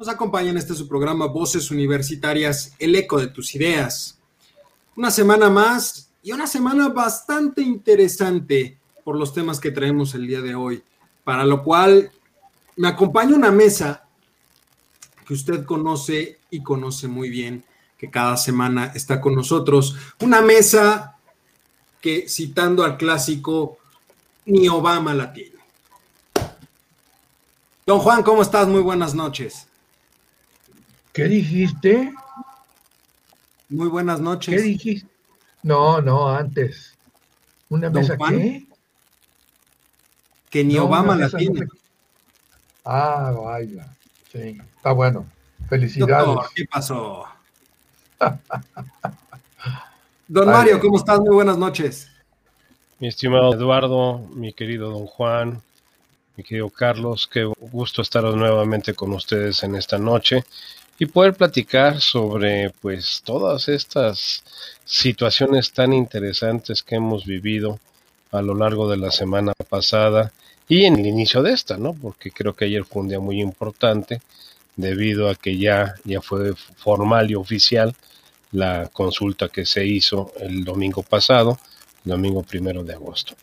nos acompaña en este su programa Voces Universitarias, el eco de tus ideas. Una semana más y una semana bastante interesante por los temas que traemos el día de hoy, para lo cual me acompaña una mesa que usted conoce y conoce muy bien, que cada semana está con nosotros. Una mesa que, citando al clásico, ni Obama la tiene. Don Juan, ¿cómo estás? Muy buenas noches. ¿Qué dijiste? Muy buenas noches. ¿Qué dijiste? No, no, antes. ¿Una mesa qué? Que ni Obama la tiene. Ah, vaya. Sí, está bueno. Felicidades. ¿qué pasó? Don Mario, ¿cómo estás? Muy buenas noches. Mi estimado Eduardo, mi querido don Juan, mi querido Carlos, qué gusto estar nuevamente con ustedes en esta noche y poder platicar sobre pues todas estas situaciones tan interesantes que hemos vivido a lo largo de la semana pasada y en el inicio de esta, ¿no? Porque creo que ayer fue un día muy importante debido a que ya, ya fue formal y oficial la consulta que se hizo el domingo pasado, el domingo primero de agosto.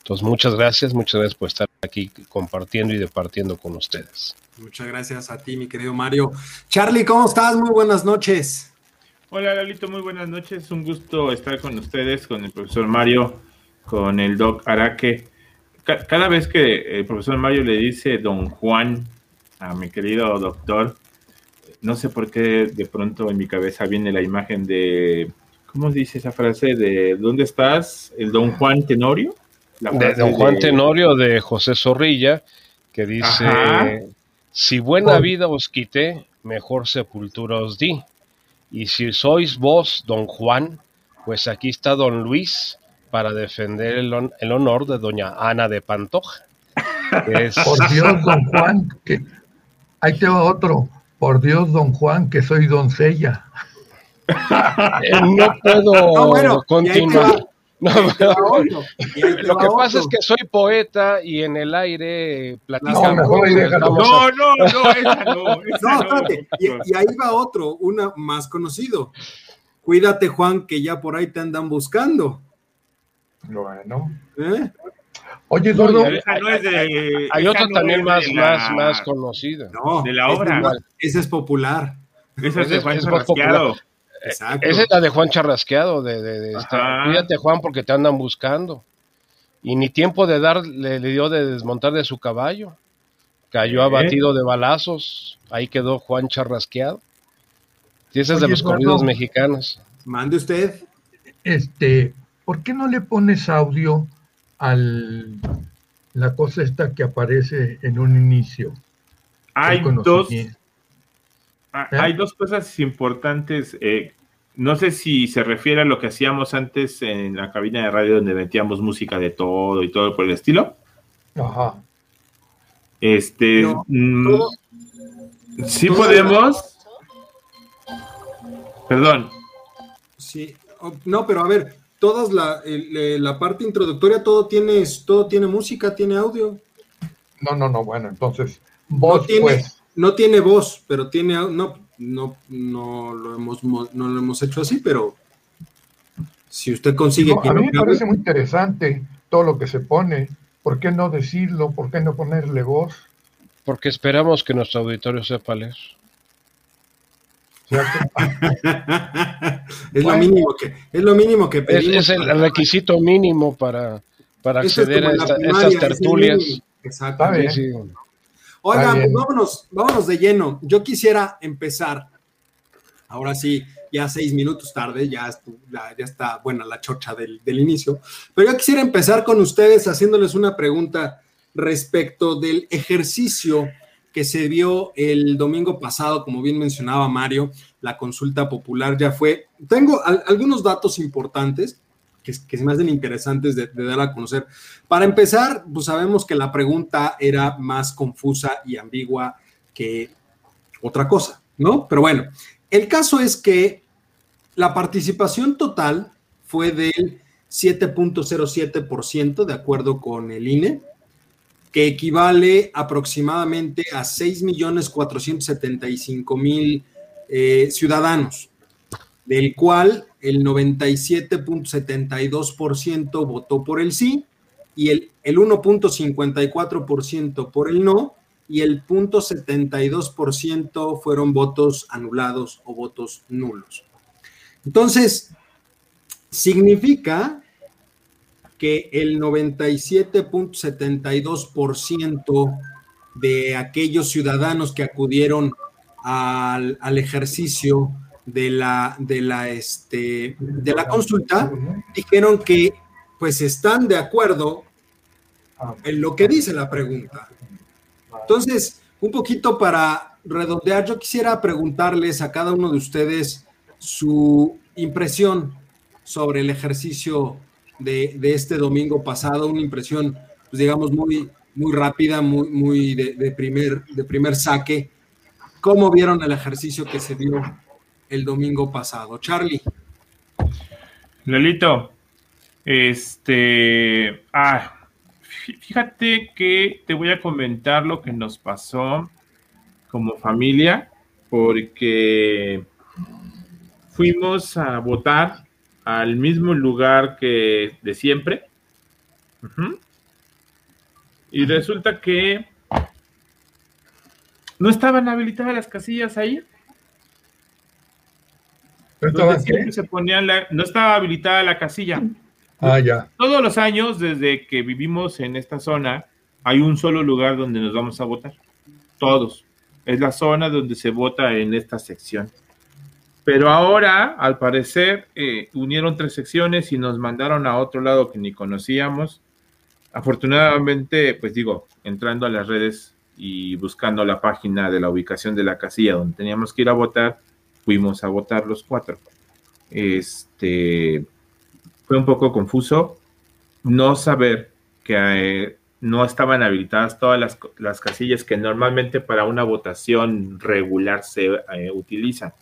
Entonces, muchas gracias, muchas gracias por estar aquí compartiendo y departiendo con ustedes. Muchas gracias a ti, mi querido Mario. Charlie, ¿cómo estás? Muy buenas noches. Hola, Lalito, muy buenas noches. Un gusto estar con ustedes, con el profesor Mario, con el doc Araque. Cada vez que el profesor Mario le dice don Juan a mi querido doctor, no sé por qué de pronto en mi cabeza viene la imagen de, ¿cómo dice esa frase? De ¿dónde estás? ¿El don Juan Tenorio? De don Juan Tenorio de José Zorrilla, que dice, si buena vida os quité, mejor sepultura os di. Y si sois vos, don Juan, pues aquí está don Luis para defender el, honor de doña Ana de Pantoja. Por Dios, don Juan, que ahí te va otro. Por Dios, don Juan, que soy doncella. Eh, no puedo continuar. No, lo que pasa es que soy poeta y en el aire platicamos. No, no, no, esa no. Y, ahí va otro, una más conocido. Cuídate, Juan, que ya por ahí te andan buscando. Bueno. ¿Eh? Oye, Eduardo. hay otro también más, más, más conocido. No, de la obra. Ese es popular. Ese es, de Juan popular. Esa es la de Juan Charrasqueado, de, de, cuídate Juan porque te andan buscando. Y ni tiempo de dar le, dio de desmontar de su caballo. Cayó abatido de balazos. Ahí quedó Juan Charrasqueado. Y ese es de los corridos mexicanos. Mande usted. Este, ¿por qué no le pones audio al la cosa esta que aparece en un inicio? Hay dos. Hay dos cosas importantes. Eh, no sé si se refiere a lo que hacíamos antes en la cabina de radio donde metíamos música de todo y todo por el estilo. Ajá. Este. Mm, sí podemos. Perdón. Sí. No, pero a ver, todas la, la parte introductoria, todo tiene, todo tiene música, tiene audio. No, no, no, bueno, entonces, vos pues no tiene voz, pero tiene, no, no, no lo hemos, no lo hemos hecho así, pero si usted consigue... a mí me parece muy interesante todo lo que se pone. ¿Por qué no decirlo? ¿Por qué no ponerle voz? Porque esperamos que nuestro auditorio sepa leer. es, lo mínimo que, es lo mínimo que pedimos. Es, el requisito mínimo para, para acceder a, estas tertulias. Exactamente. Oigan, pues vámonos, vámonos de lleno. Yo quisiera empezar, ahora sí, ya seis minutos tarde, ya, ya está buena la chocha del, del, inicio, pero yo quisiera empezar con ustedes haciéndoles una pregunta respecto del ejercicio que se vio el domingo pasado, como bien mencionaba Mario, la consulta popular ya fue. Tengo algunos datos importantes que, se me hacen interesantes de, dar a conocer. Para empezar, pues sabemos que la pregunta era más confusa y ambigua que otra cosa, ¿no? Pero bueno, el caso es que la participación total fue del 7.07% de acuerdo con el INE, que equivale aproximadamente a 6.475.000 eh, ciudadanos, del cual el 97.72% votó por el sí y el, el 1.54% por el no y el 0.72% fueron votos anulados o votos nulos. Entonces, significa que el 97.72% de aquellos ciudadanos que acudieron al, ejercicio de la, de, la, este, de la consulta dijeron que pues están de acuerdo en lo que dice la pregunta. Entonces, un poquito para redondear, yo quisiera preguntarles a cada uno de ustedes su impresión sobre el ejercicio de, este domingo pasado, una impresión, pues digamos, muy, muy rápida, muy, muy de, primer, de primer saque. ¿Cómo vieron el ejercicio que se dio el domingo pasado? Charlie. Lolito, este, ah, fíjate que te voy a comentar lo que nos pasó como familia, porque fuimos a votar al mismo lugar que de siempre. Y resulta que no estaban habilitadas las casillas ahí. ¿No, se ponían no estaba habilitada la casilla. Ah, ya. Todos los años, desde que vivimos en esta zona, hay un solo lugar donde nos vamos a votar. Todos. Es la zona donde se vota en esta sección. Pero ahora, al parecer, eh, unieron tres secciones y nos mandaron a otro lado que ni conocíamos. Afortunadamente, pues digo, entrando a las redes y buscando la página de la ubicación de la casilla donde teníamos que ir a votar, fuimos a votar los cuatro. Este fue un poco confuso no saber que eh, no estaban habilitadas todas las, casillas que normalmente para una votación regular se eh, utilizan.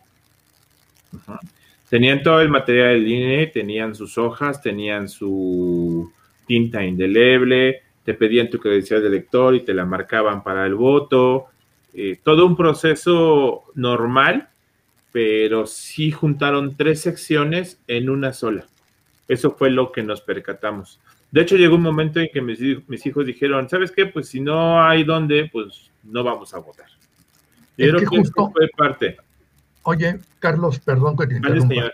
Tenían todo el material del INE, tenían sus hojas, tenían su tinta indeleble, te pedían tu credencial de lector y te la marcaban para el voto. Eh, todo un proceso normal, pero sí juntaron tres secciones en una sola. Eso fue lo que nos percatamos. De hecho, llegó un momento en que mis, hijos dijeron, ¿sabes qué? Pues si no hay dónde, pues no vamos a votar. Pero que justo... fue parte. Oye, Carlos, perdón que te interrumpa.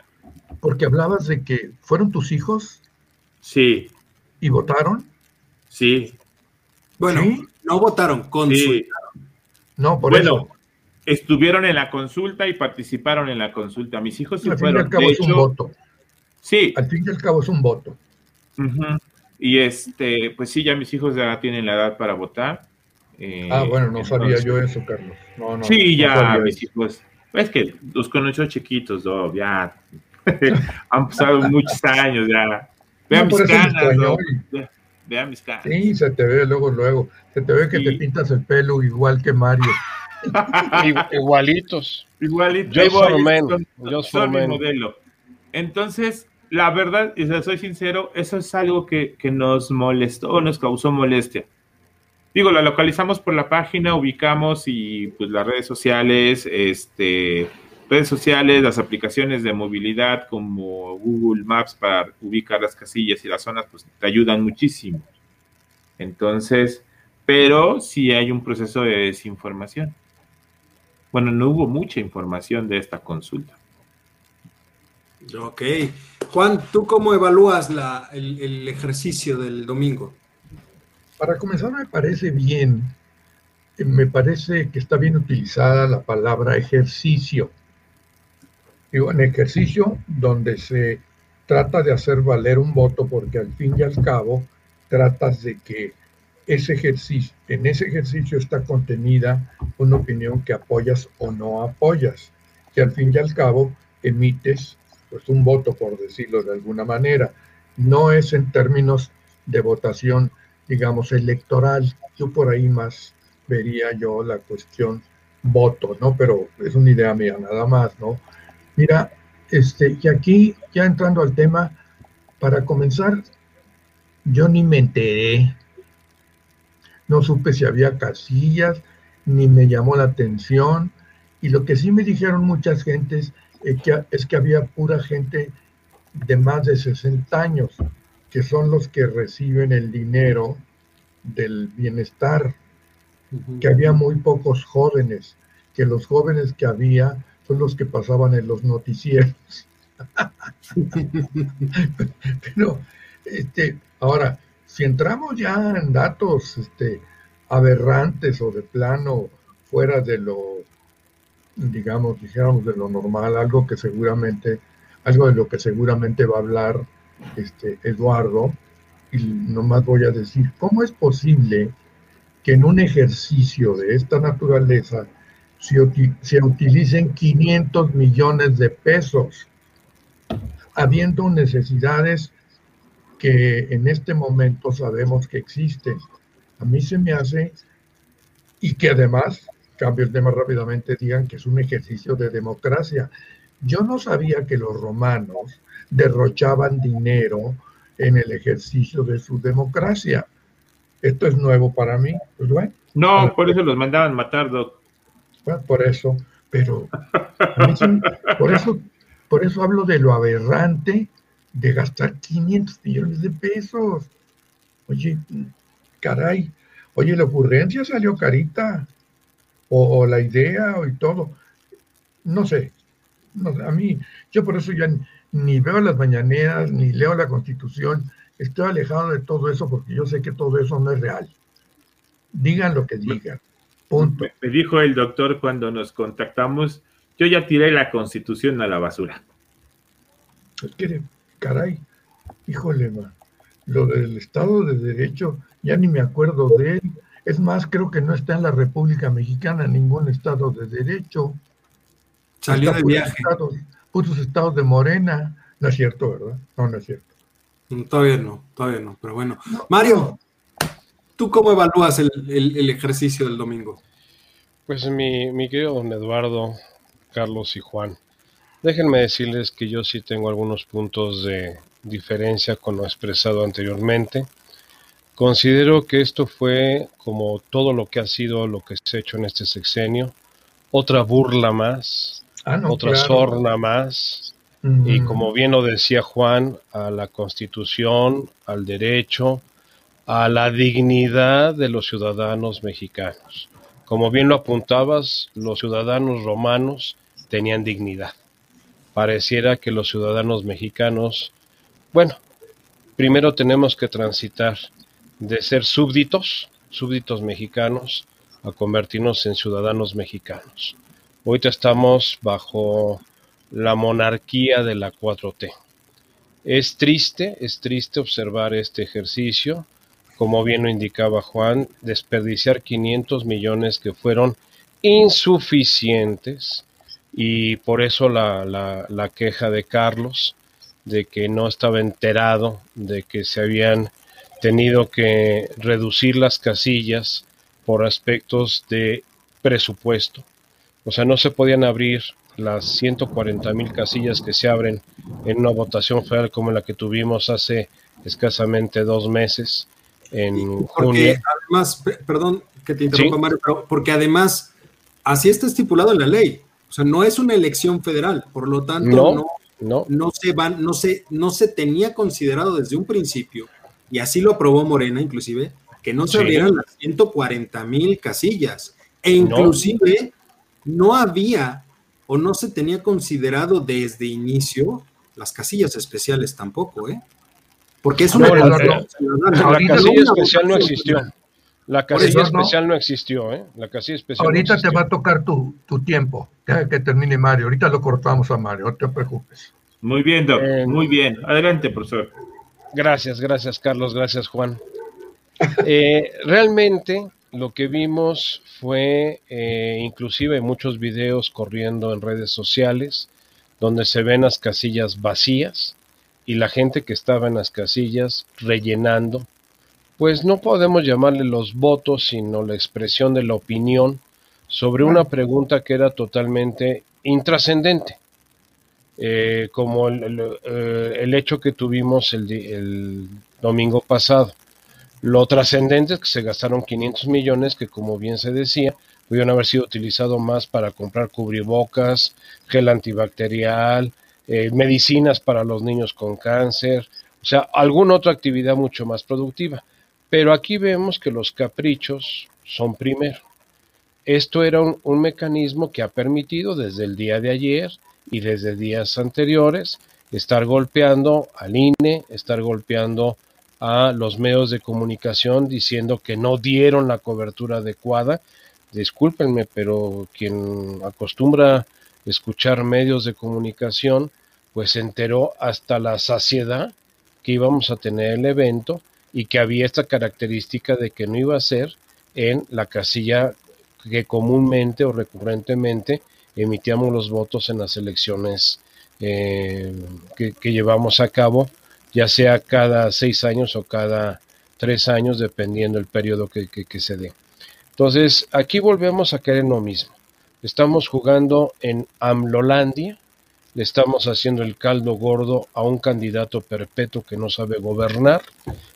Porque hablabas de que fueron tus hijos. Sí. ¿Y votaron? Sí. Bueno, no votaron, consultaron. No, por bueno, estuvieron en la consulta y participaron en la consulta. Mis hijos sí al fueron. Fin y al cabo es un voto. Sí. Al fin y al cabo es un voto. Y este, pues sí, ya mis hijos ya tienen la edad para votar. Eh, ah, bueno, no sabía yo eso, Carlos. No, no, sí, ya mis hijos es que los conoció chiquitos, ya han pasado muchos años, ya. Vean mis canas, Vean mis canas. Sí, se te ve luego, luego. Se te ve que te pintas el pelo igual que Mario. Igualitos. Igualitos. Yo soy mi modelo. Entonces, la verdad, y soy sincero, eso es algo que, que nos molestó, nos causó molestia digo, la localizamos por la página, ubicamos y pues las redes sociales, este, redes sociales, las aplicaciones de movilidad como Google Maps para ubicar las casillas y las zonas, pues te ayudan muchísimo. Entonces, pero sí hay un proceso de desinformación. Bueno, no hubo mucha información de esta consulta. Ok. Juan, ¿tú cómo evalúas la, el ejercicio del domingo? Para comenzar, me parece bien, me parece que está bien utilizada la palabra ejercicio. Digo, en ejercicio donde se trata de hacer valer un voto, porque al fin y al cabo tratas de que ese ejercicio, en ese ejercicio está contenida una opinión que apoyas o no apoyas, que al fin y al cabo emites pues un voto, por decirlo de alguna manera. No es en términos de votación, digamos, electoral. Yo por ahí más vería yo la cuestión voto, ¿no? Pero es una idea mía, nada más, ¿no? Mira, este, y aquí, ya entrando al tema, para comenzar, yo ni me enteré, no supe si había casillas, ni me llamó la atención, y lo que sí me dijeron muchas gentes es que, es que había pura gente de más de 60 años, que son los que reciben el dinero del bienestar, que había muy pocos jóvenes, que los jóvenes que había son los que pasaban en los noticieros. Pero, este, ahora, si entramos ya en datos este, aberrantes o de plano fuera de lo, digamos, dijéramos de lo normal, algo que seguramente, algo de lo que seguramente va a hablar este, Eduardo, y nomás voy a decir, ¿cómo es posible que en un ejercicio de esta naturaleza se, utilicen 500 millones de pesos, habiendo necesidades que en este momento sabemos que existen. A mí se me hace, y que además, cambio el tema rápidamente, digan que es un ejercicio de democracia. Yo no sabía que los romanos derrochaban dinero en el ejercicio de su democracia. Esto es nuevo para mí. Pues no, por eso los mandaban matar, Doc por eso, pero por eso, por eso hablo de lo aberrante de gastar 500 millones de pesos. Oye, caray, oye, la ocurrencia salió carita, o, la idea, y todo. No sé, a mí, yo por eso ya ni veo las mañaneras, ni leo la constitución, estoy alejado de todo eso porque yo sé que todo eso no es real. Digan lo que digan. Me dijo el doctor cuando nos contactamos, yo ya tiré la constitución a la basura. Pues caray, híjole, lo del Estado de Derecho, ya ni me acuerdo de él. Es más, creo que no está en la República Mexicana ningún Estado de Derecho. Salió de viaje. Estados, puros estados de Morena. No es cierto, ¿verdad? No, no es cierto. Mm, todavía no, todavía no, pero bueno. Mario, ¿Tú cómo evalúas el, ejercicio del domingo? Pues mi, mi, querido don Eduardo, Carlos y Juan, déjenme decirles que yo sí tengo algunos puntos de diferencia con lo expresado anteriormente. Considero que esto fue, como todo lo que ha sido lo que se ha hecho en este sexenio, otra burla más, ah, otra sorna más, y como bien lo decía Juan, a la constitución, al derecho, a la dignidad de los ciudadanos mexicanos. Como bien lo apuntabas, los ciudadanos romanos tenían dignidad. Pareciera que los ciudadanos mexicanos, bueno, primero tenemos que transitar de ser súbditos, súbditos mexicanos, a convertirnos en ciudadanos mexicanos. Ahorita estamos bajo la monarquía de la 4T. Es triste, es triste observar este ejercicio como bien lo indicaba Juan, desperdiciar 500 millones que fueron insuficientes y por eso la, la, queja de Carlos de que no estaba enterado de que se habían tenido que reducir las casillas por aspectos de presupuesto. O sea, no se podían abrir las 140 mil casillas que se abren en una votación federal como la que tuvimos hace escasamente dos meses en porque Además, perdón que te interrumpa, Mario, pero porque además así está estipulado en la ley. O sea, no es una elección federal, por lo tanto, no, no, se van, no se, no se tenía considerado desde un principio, y así lo aprobó Morena, inclusive, que no se abrieran las 140 mil casillas. E inclusive no había o no se tenía considerado desde inicio las casillas especiales tampoco, ¿eh? Porque es una... la, casilla especial no existió. La casilla especial no existió, ¿eh? La casilla especial Ahorita te va a tocar tu, tu tiempo. Deja que termine Mario. Ahorita lo cortamos a Mario, no te preocupes. Muy bien, Doc. Eh, muy bien. Adelante, profesor. Gracias, gracias, Carlos. Gracias, Juan. Eh, realmente lo que vimos fue eh, inclusive muchos videos corriendo en redes sociales donde se ven las casillas vacías y la gente que estaba en las casillas rellenando, pues no podemos llamarle los votos, sino la expresión de la opinión sobre una pregunta que era totalmente intrascendente, eh, como el, eh, hecho que tuvimos el, el domingo pasado. Lo trascendente es que se gastaron 500 millones que, como bien se decía, pudieron haber sido utilizados más para comprar cubrebocas, gel antibacterial, eh, medicinas para los niños con cáncer, o sea, alguna otra actividad mucho más productiva. Pero aquí vemos que los caprichos son primero. Esto era un, mecanismo que ha permitido desde el día de ayer y desde días anteriores estar golpeando al INE, estar golpeando a los medios de comunicación diciendo que no dieron la cobertura adecuada discúlpenme, pero quien acostumbra escuchar medios de comunicación, pues se enteró hasta la saciedad que íbamos a tener el evento y que había esta característica de que no iba a ser en la casilla que comúnmente o recurrentemente emitíamos los votos en las elecciones eh, que, llevamos a cabo, ya sea cada seis años o cada tres años, dependiendo el periodo que se dé. Entonces, aquí volvemos a caer en lo mismo. Estamos jugando en Amlolandia, le estamos haciendo el caldo gordo a un candidato perpetuo que no sabe gobernar,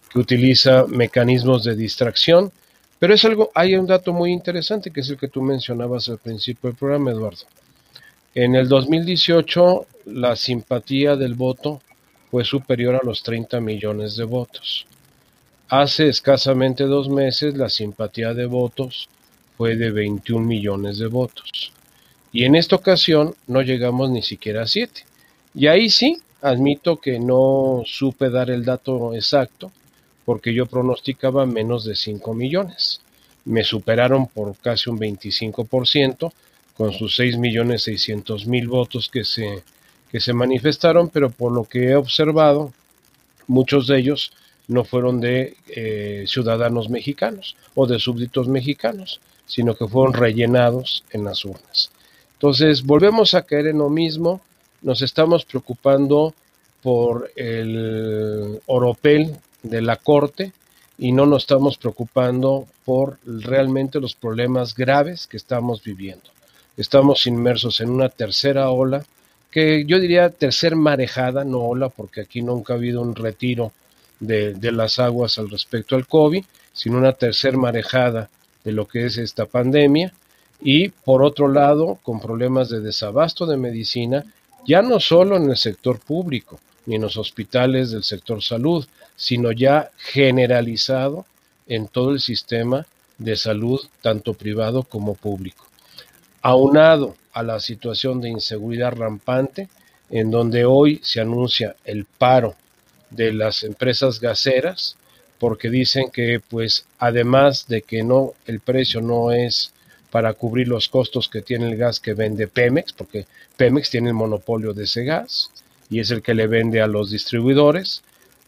que utiliza mecanismos de distracción, pero es algo, hay un dato muy interesante que es el que tú mencionabas al principio del programa, Eduardo. En el 2018 la simpatía del voto fue superior a los 30 millones de votos. Hace escasamente dos meses la simpatía de votos fue de 21 millones de votos. Y en esta ocasión no llegamos ni siquiera a 7. Y ahí sí, admito que no supe dar el dato exacto, porque yo pronosticaba menos de 5 millones. Me superaron por casi un 25%, con sus 6 millones 600 mil votos que se, que se manifestaron, pero por lo que he observado, muchos de ellos no fueron de eh, ciudadanos mexicanos o de súbditos mexicanos, sino que fueron rellenados en las urnas. Entonces, volvemos a caer en lo mismo, nos estamos preocupando por el oropel de la Corte y no nos estamos preocupando por realmente los problemas graves que estamos viviendo. Estamos inmersos en una tercera ola, que yo diría tercer marejada, no ola, porque aquí nunca ha habido un retiro de, las aguas al respecto al COVID, sino una tercera marejada de lo que es esta pandemia y por otro lado con problemas de desabasto de medicina, ya no solo en el sector público ni en los hospitales del sector salud, sino ya generalizado en todo el sistema de salud, tanto privado como público. Aunado a la situación de inseguridad rampante, en donde hoy se anuncia el paro de las empresas gaseras porque dicen que pues además de que no el precio no es para cubrir los costos que tiene el gas que vende Pemex, porque Pemex tiene el monopolio de ese gas y es el que le vende a los distribuidores.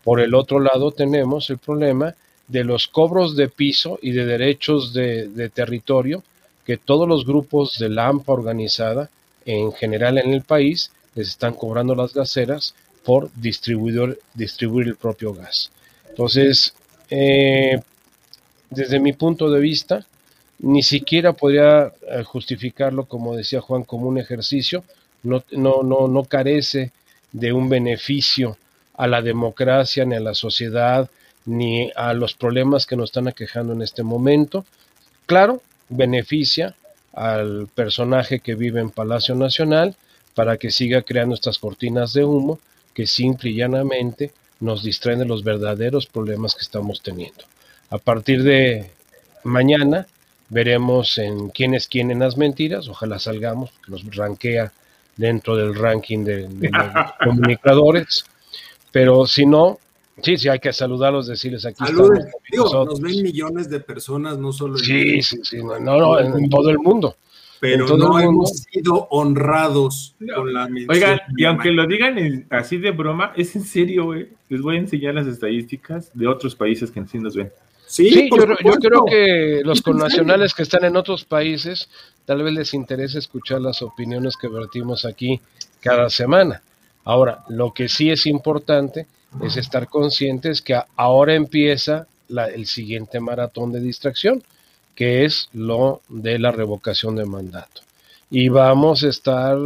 Por el otro lado tenemos el problema de los cobros de piso y de derechos de, territorio que todos los grupos de la organizada en general en el país les están cobrando las gaseras por distribuidor, distribuir el propio gas. Entonces, eh, desde mi punto de vista, ni siquiera podría eh, justificarlo, como decía Juan, como un ejercicio, no, no, no, no carece de un beneficio a la democracia, ni a la sociedad, ni a los problemas que nos están aquejando en este momento. Claro, beneficia al personaje que vive en Palacio Nacional para que siga creando estas cortinas de humo que simple y llanamente nos distraen de los verdaderos problemas que estamos teniendo. A partir de mañana veremos en quién es quién en las mentiras, ojalá salgamos, que nos rankea dentro del ranking de, los comunicadores, pero si no, sí, sí, hay que saludarlos, decirles aquí. Saludos, nos ven millones de personas, no solo en Sí, sí, sí, no, no, en todo el mundo pero no hemos sido honrados con la mención. Oigan, y aunque lo digan así de broma, es en serio, güey. Les voy a enseñar las estadísticas de otros países que sí nos ven. Sí, yo, yo, creo que los connacionales que están en otros países tal vez les interese escuchar las opiniones que vertimos aquí cada semana. Ahora, lo que sí es importante es estar conscientes que ahora empieza el siguiente maratón de distracción, que es lo de la revocación de mandato. Y vamos a estar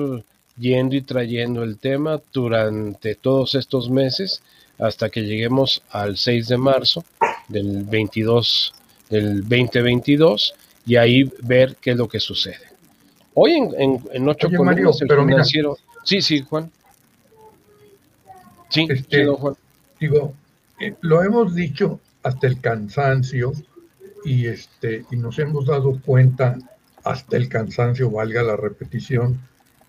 yendo y trayendo el tema durante todos estos meses hasta que lleguemos al 6 de marzo del 22 del 2022 y ahí ver qué es lo que sucede. Hoy en, en, en ocho columnas el financiero. sí, sí, Juan. Sí, este, Juan. Digo, eh, lo hemos dicho hasta el cansancio y este y nos hemos dado cuenta hasta el cansancio, valga la repetición,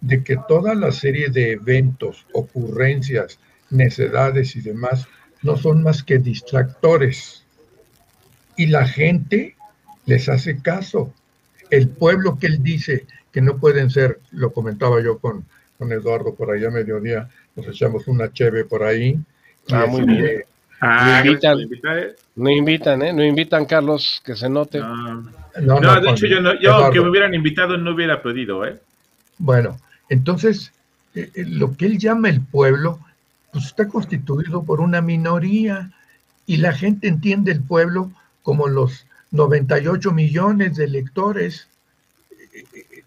de que toda la serie de eventos, ocurrencias, necedades y demás no son más que distractores. Y la gente les hace caso. El pueblo que él dice que no pueden ser, lo comentaba yo con, con Eduardo por allá a mediodía, nos echamos una cheve por ahí. Ah, muy bien. Ah, no invitan, no invitan, ¿eh? No invitan, Carlos, que se note. No, no, de hecho, yo, no, yo que me hubieran invitado no hubiera podido, ¿eh? Bueno, entonces, eh, eh, lo que él llama el pueblo, pues está constituido por una minoría y la gente entiende el pueblo como los 98 millones de electores.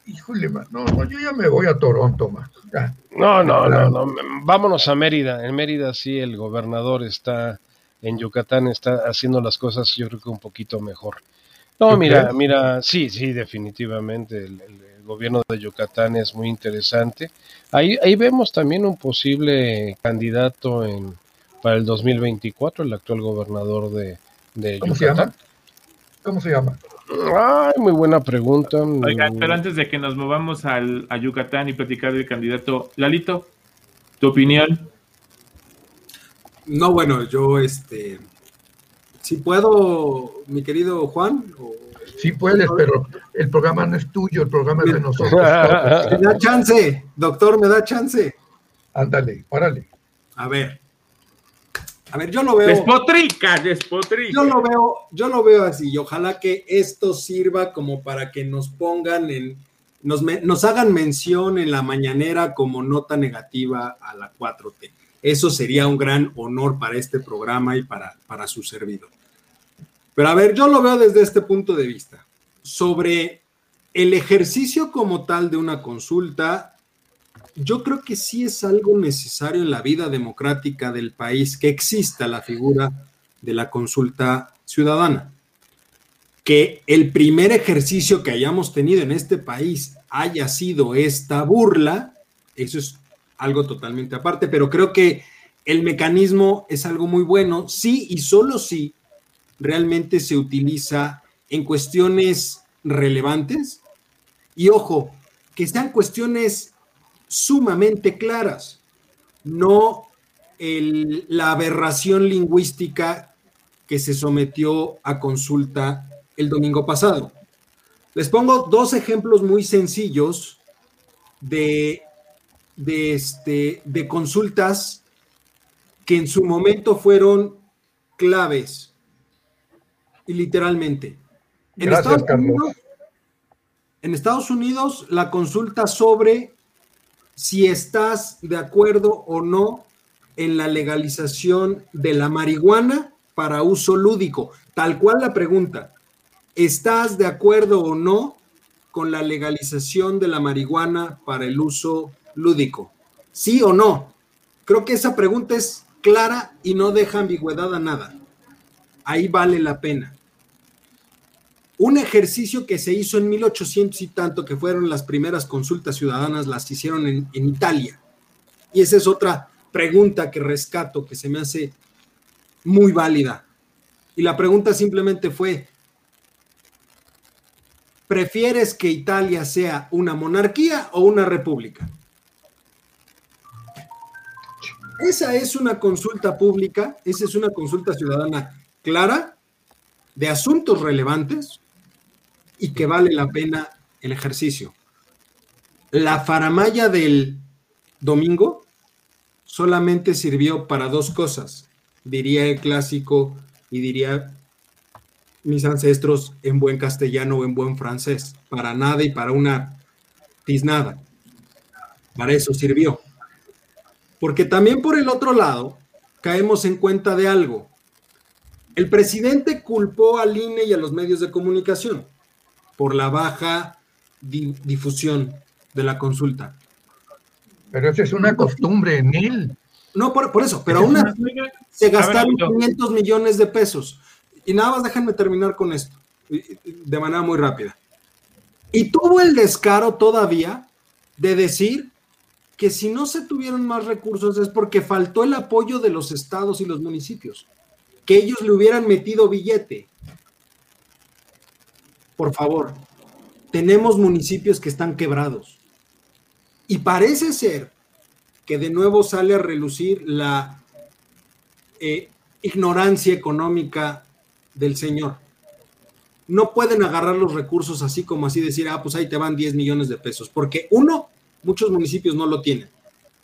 Híjole, no, no, yo ya me voy a Toronto, más. No, no, no, no, vámonos a Mérida. En Mérida sí el gobernador está, en Yucatán está haciendo las cosas yo creo que un poquito mejor. No, mira, mira, sí, sí, definitivamente el, gobierno de Yucatán es muy interesante. Ahí, ahí vemos también un posible candidato en, para el 2024, el actual gobernador de, de ¿Cómo Se llama? ¿Cómo se llama? Ay, muy buena pregunta. Oiga, pero antes de que nos movamos al, a Yucatán y platicar del candidato, Lalito, ¿tu opinión? No, bueno, yo este si puedo, mi querido Juan. Sí puedes, pero el programa no es tuyo, el programa es de nosotros. me da chance, doctor, me da chance. Ándale, órale. A ver. A ver, yo lo veo. Despotrica, despotrica. Yo lo veo, yo lo veo así, y ojalá que esto sirva como para que nos pongan en, nos, nos hagan mención en la mañanera como nota negativa a la 4T. Eso sería un gran honor para este programa y para, para su servidor. Pero a ver, yo lo veo desde este punto de vista. Sobre el ejercicio como tal de una consulta, yo creo que sí es algo necesario en la vida democrática del país que exista la figura de la consulta ciudadana. Que el primer ejercicio que hayamos tenido en este país haya sido esta burla, eso es algo totalmente aparte, pero creo que el mecanismo es algo muy bueno, sí y solo si realmente se utiliza en cuestiones relevantes y ojo, que sean cuestiones sumamente claras, no la aberración lingüística que se sometió a consulta el domingo pasado. Les pongo dos ejemplos muy sencillos de de, este, de consultas que en su momento fueron claves, y literalmente. En, Estados Unidos, en Estados Unidos, la consulta sobre si estás de acuerdo o no en la legalización de la marihuana para uso lúdico. Tal cual la pregunta, ¿estás de acuerdo o no con la legalización de la marihuana para el uso lúdico? ¿Sí o no? Creo que esa pregunta es clara y no deja ambigüedad a nada. Ahí vale la pena. Un ejercicio que se hizo en 1800 y tanto, que fueron las primeras consultas ciudadanas, las hicieron en, en Italia. Y esa es otra pregunta que rescato, que se me hace muy válida. Y la pregunta simplemente fue, ¿prefieres que Italia sea una monarquía o una república? Esa es una consulta pública, esa es una consulta ciudadana clara, de asuntos relevantes y que vale la pena el ejercicio. La faramaya del domingo solamente sirvió para dos cosas, diría el clásico y diría mis ancestros en buen castellano o en buen francés, para nada y para una tiznada. Para eso sirvió. Porque también por el otro lado, caemos en cuenta de algo. El presidente culpó al INE y a los medios de comunicación por la baja difusión de la consulta. Pero esa es una costumbre en él. No, por, eso, pero aún se gastaron 500 millones de pesos. Y nada más déjenme terminar con esto, de manera muy rápida. Y tuvo el descaro todavía de decir que si no se tuvieron más recursos es porque faltó el apoyo de los estados y los municipios, que ellos le hubieran metido billete. Por favor, tenemos municipios que están quebrados. Y parece ser que de nuevo sale a relucir la eh, ignorancia económica del Señor. No pueden agarrar los recursos así como así decir, ah, pues ahí te van 10 millones de pesos, porque uno, muchos municipios no lo tienen.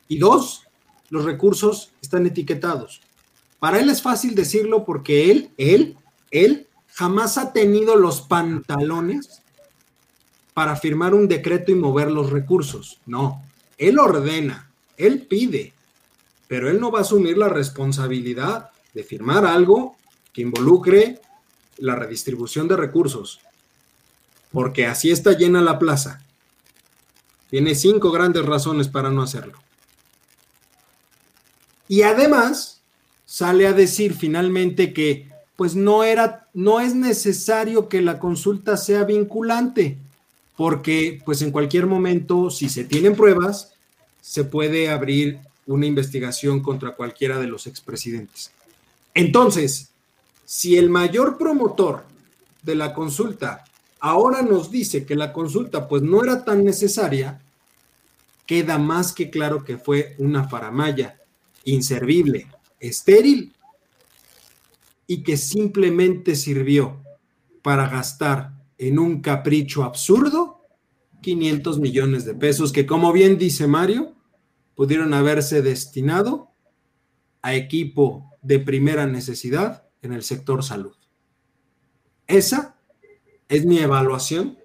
Y dos, los recursos están etiquetados. Para él es fácil decirlo porque él, él, él jamás ha tenido los pantalones para firmar un decreto y mover los recursos. No, él ordena, él pide, pero él no va a asumir la responsabilidad de firmar algo que involucre la redistribución de recursos, porque así está llena la plaza. Tiene cinco grandes razones para no hacerlo. Y además sale a decir finalmente que pues no era no es necesario que la consulta sea vinculante, porque pues en cualquier momento si se tienen pruebas se puede abrir una investigación contra cualquiera de los expresidentes. Entonces, si el mayor promotor de la consulta ahora nos dice que la consulta pues no era tan necesaria, queda más que claro que fue una faramaya inservible, estéril y que simplemente sirvió para gastar en un capricho absurdo 500 millones de pesos que como bien dice Mario, pudieron haberse destinado a equipo de primera necesidad en el sector salud. Esa es mi evaluación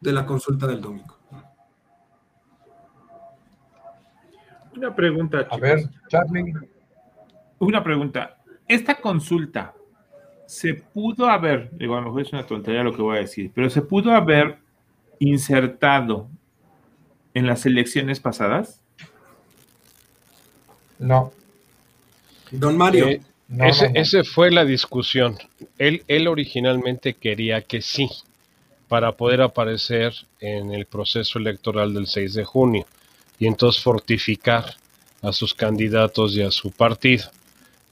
de la consulta del domingo. Una pregunta. A ver, Charlie. Una pregunta. Esta consulta se pudo haber, digo, a lo mejor es una tontería lo que voy a decir, pero se pudo haber insertado en las elecciones pasadas? No. Don Mario. Eh, ese, ese, fue la discusión. Él, él originalmente quería que sí, para poder aparecer en el proceso electoral del 6 de junio y entonces fortificar a sus candidatos y a su partido.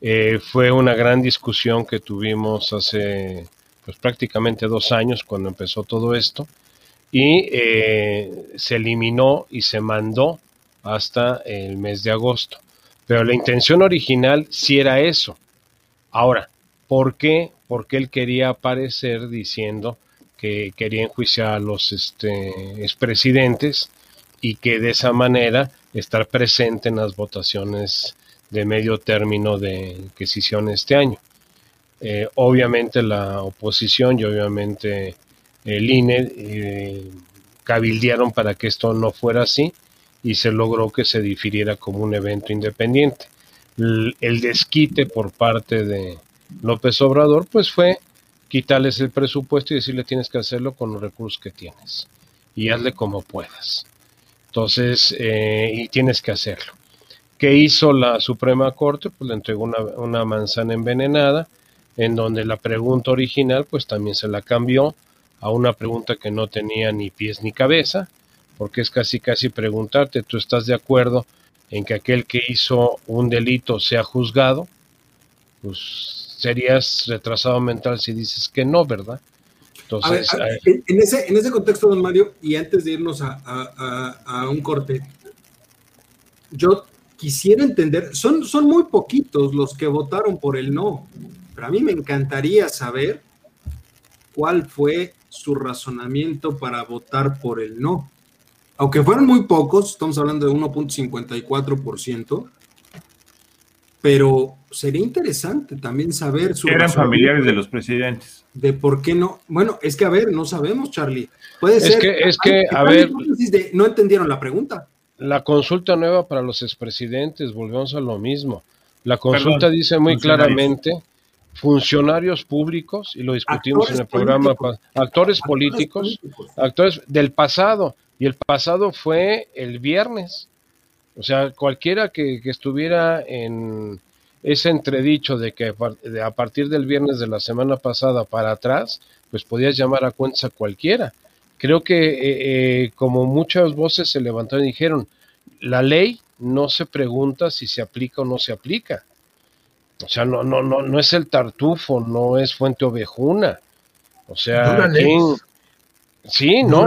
Eh, fue una gran discusión que tuvimos hace pues, prácticamente dos años cuando empezó todo esto y eh, se eliminó y se mandó hasta el mes de agosto. Pero la intención original sí era eso. Ahora, ¿por qué? Porque él quería aparecer diciendo que quería enjuiciar a los este, expresidentes y que de esa manera estar presente en las votaciones de medio término de, que se hicieron este año. Eh, obviamente la oposición y obviamente el INE eh, cabildearon para que esto no fuera así y se logró que se difiriera como un evento independiente. El, desquite por parte de López Obrador pues fue quitarles el presupuesto y decirle tienes que hacerlo con los recursos que tienes y hazle como puedas. Entonces, eh, y tienes que hacerlo. ¿Qué hizo la Suprema Corte? Pues le entregó una, una manzana envenenada, en donde la pregunta original pues también se la cambió a una pregunta que no tenía ni pies ni cabeza, porque es casi casi preguntarte, ¿tú estás de acuerdo en que aquel que hizo un delito sea juzgado? Pues serías retrasado mental si dices que no, ¿verdad? Entonces, en, ese, en ese contexto, don Mario, y antes de irnos a, a, un corte, yo quisiera entender, son, son muy poquitos los que votaron por el no, pero a mí me encantaría saber cuál fue su razonamiento para votar por el no. Aunque fueron muy pocos, estamos hablando de 1.54%, pero sería interesante también saber su eran familiares de los presidentes. De por qué no. Bueno, es que a ver, no sabemos, Charlie. Puede es ser. Que, es que, a ver. no entendieron la pregunta. La consulta nueva para los expresidentes, volvemos a lo mismo. La consulta dice muy claramente funcionarios públicos, y lo discutimos en el programa, actores, políticos, actores del pasado, y el pasado fue el viernes. O sea, cualquiera que, estuviera en ese entredicho de que a partir del viernes de la semana pasada para atrás, pues podías llamar a cuentas a cualquiera. Creo que eh, eh, como muchas voces se levantaron y dijeron, la ley no se pregunta si se aplica o no se aplica. O sea, no, no, no, no es el tartufo, no es fuente ovejuna. O sea, sí, no.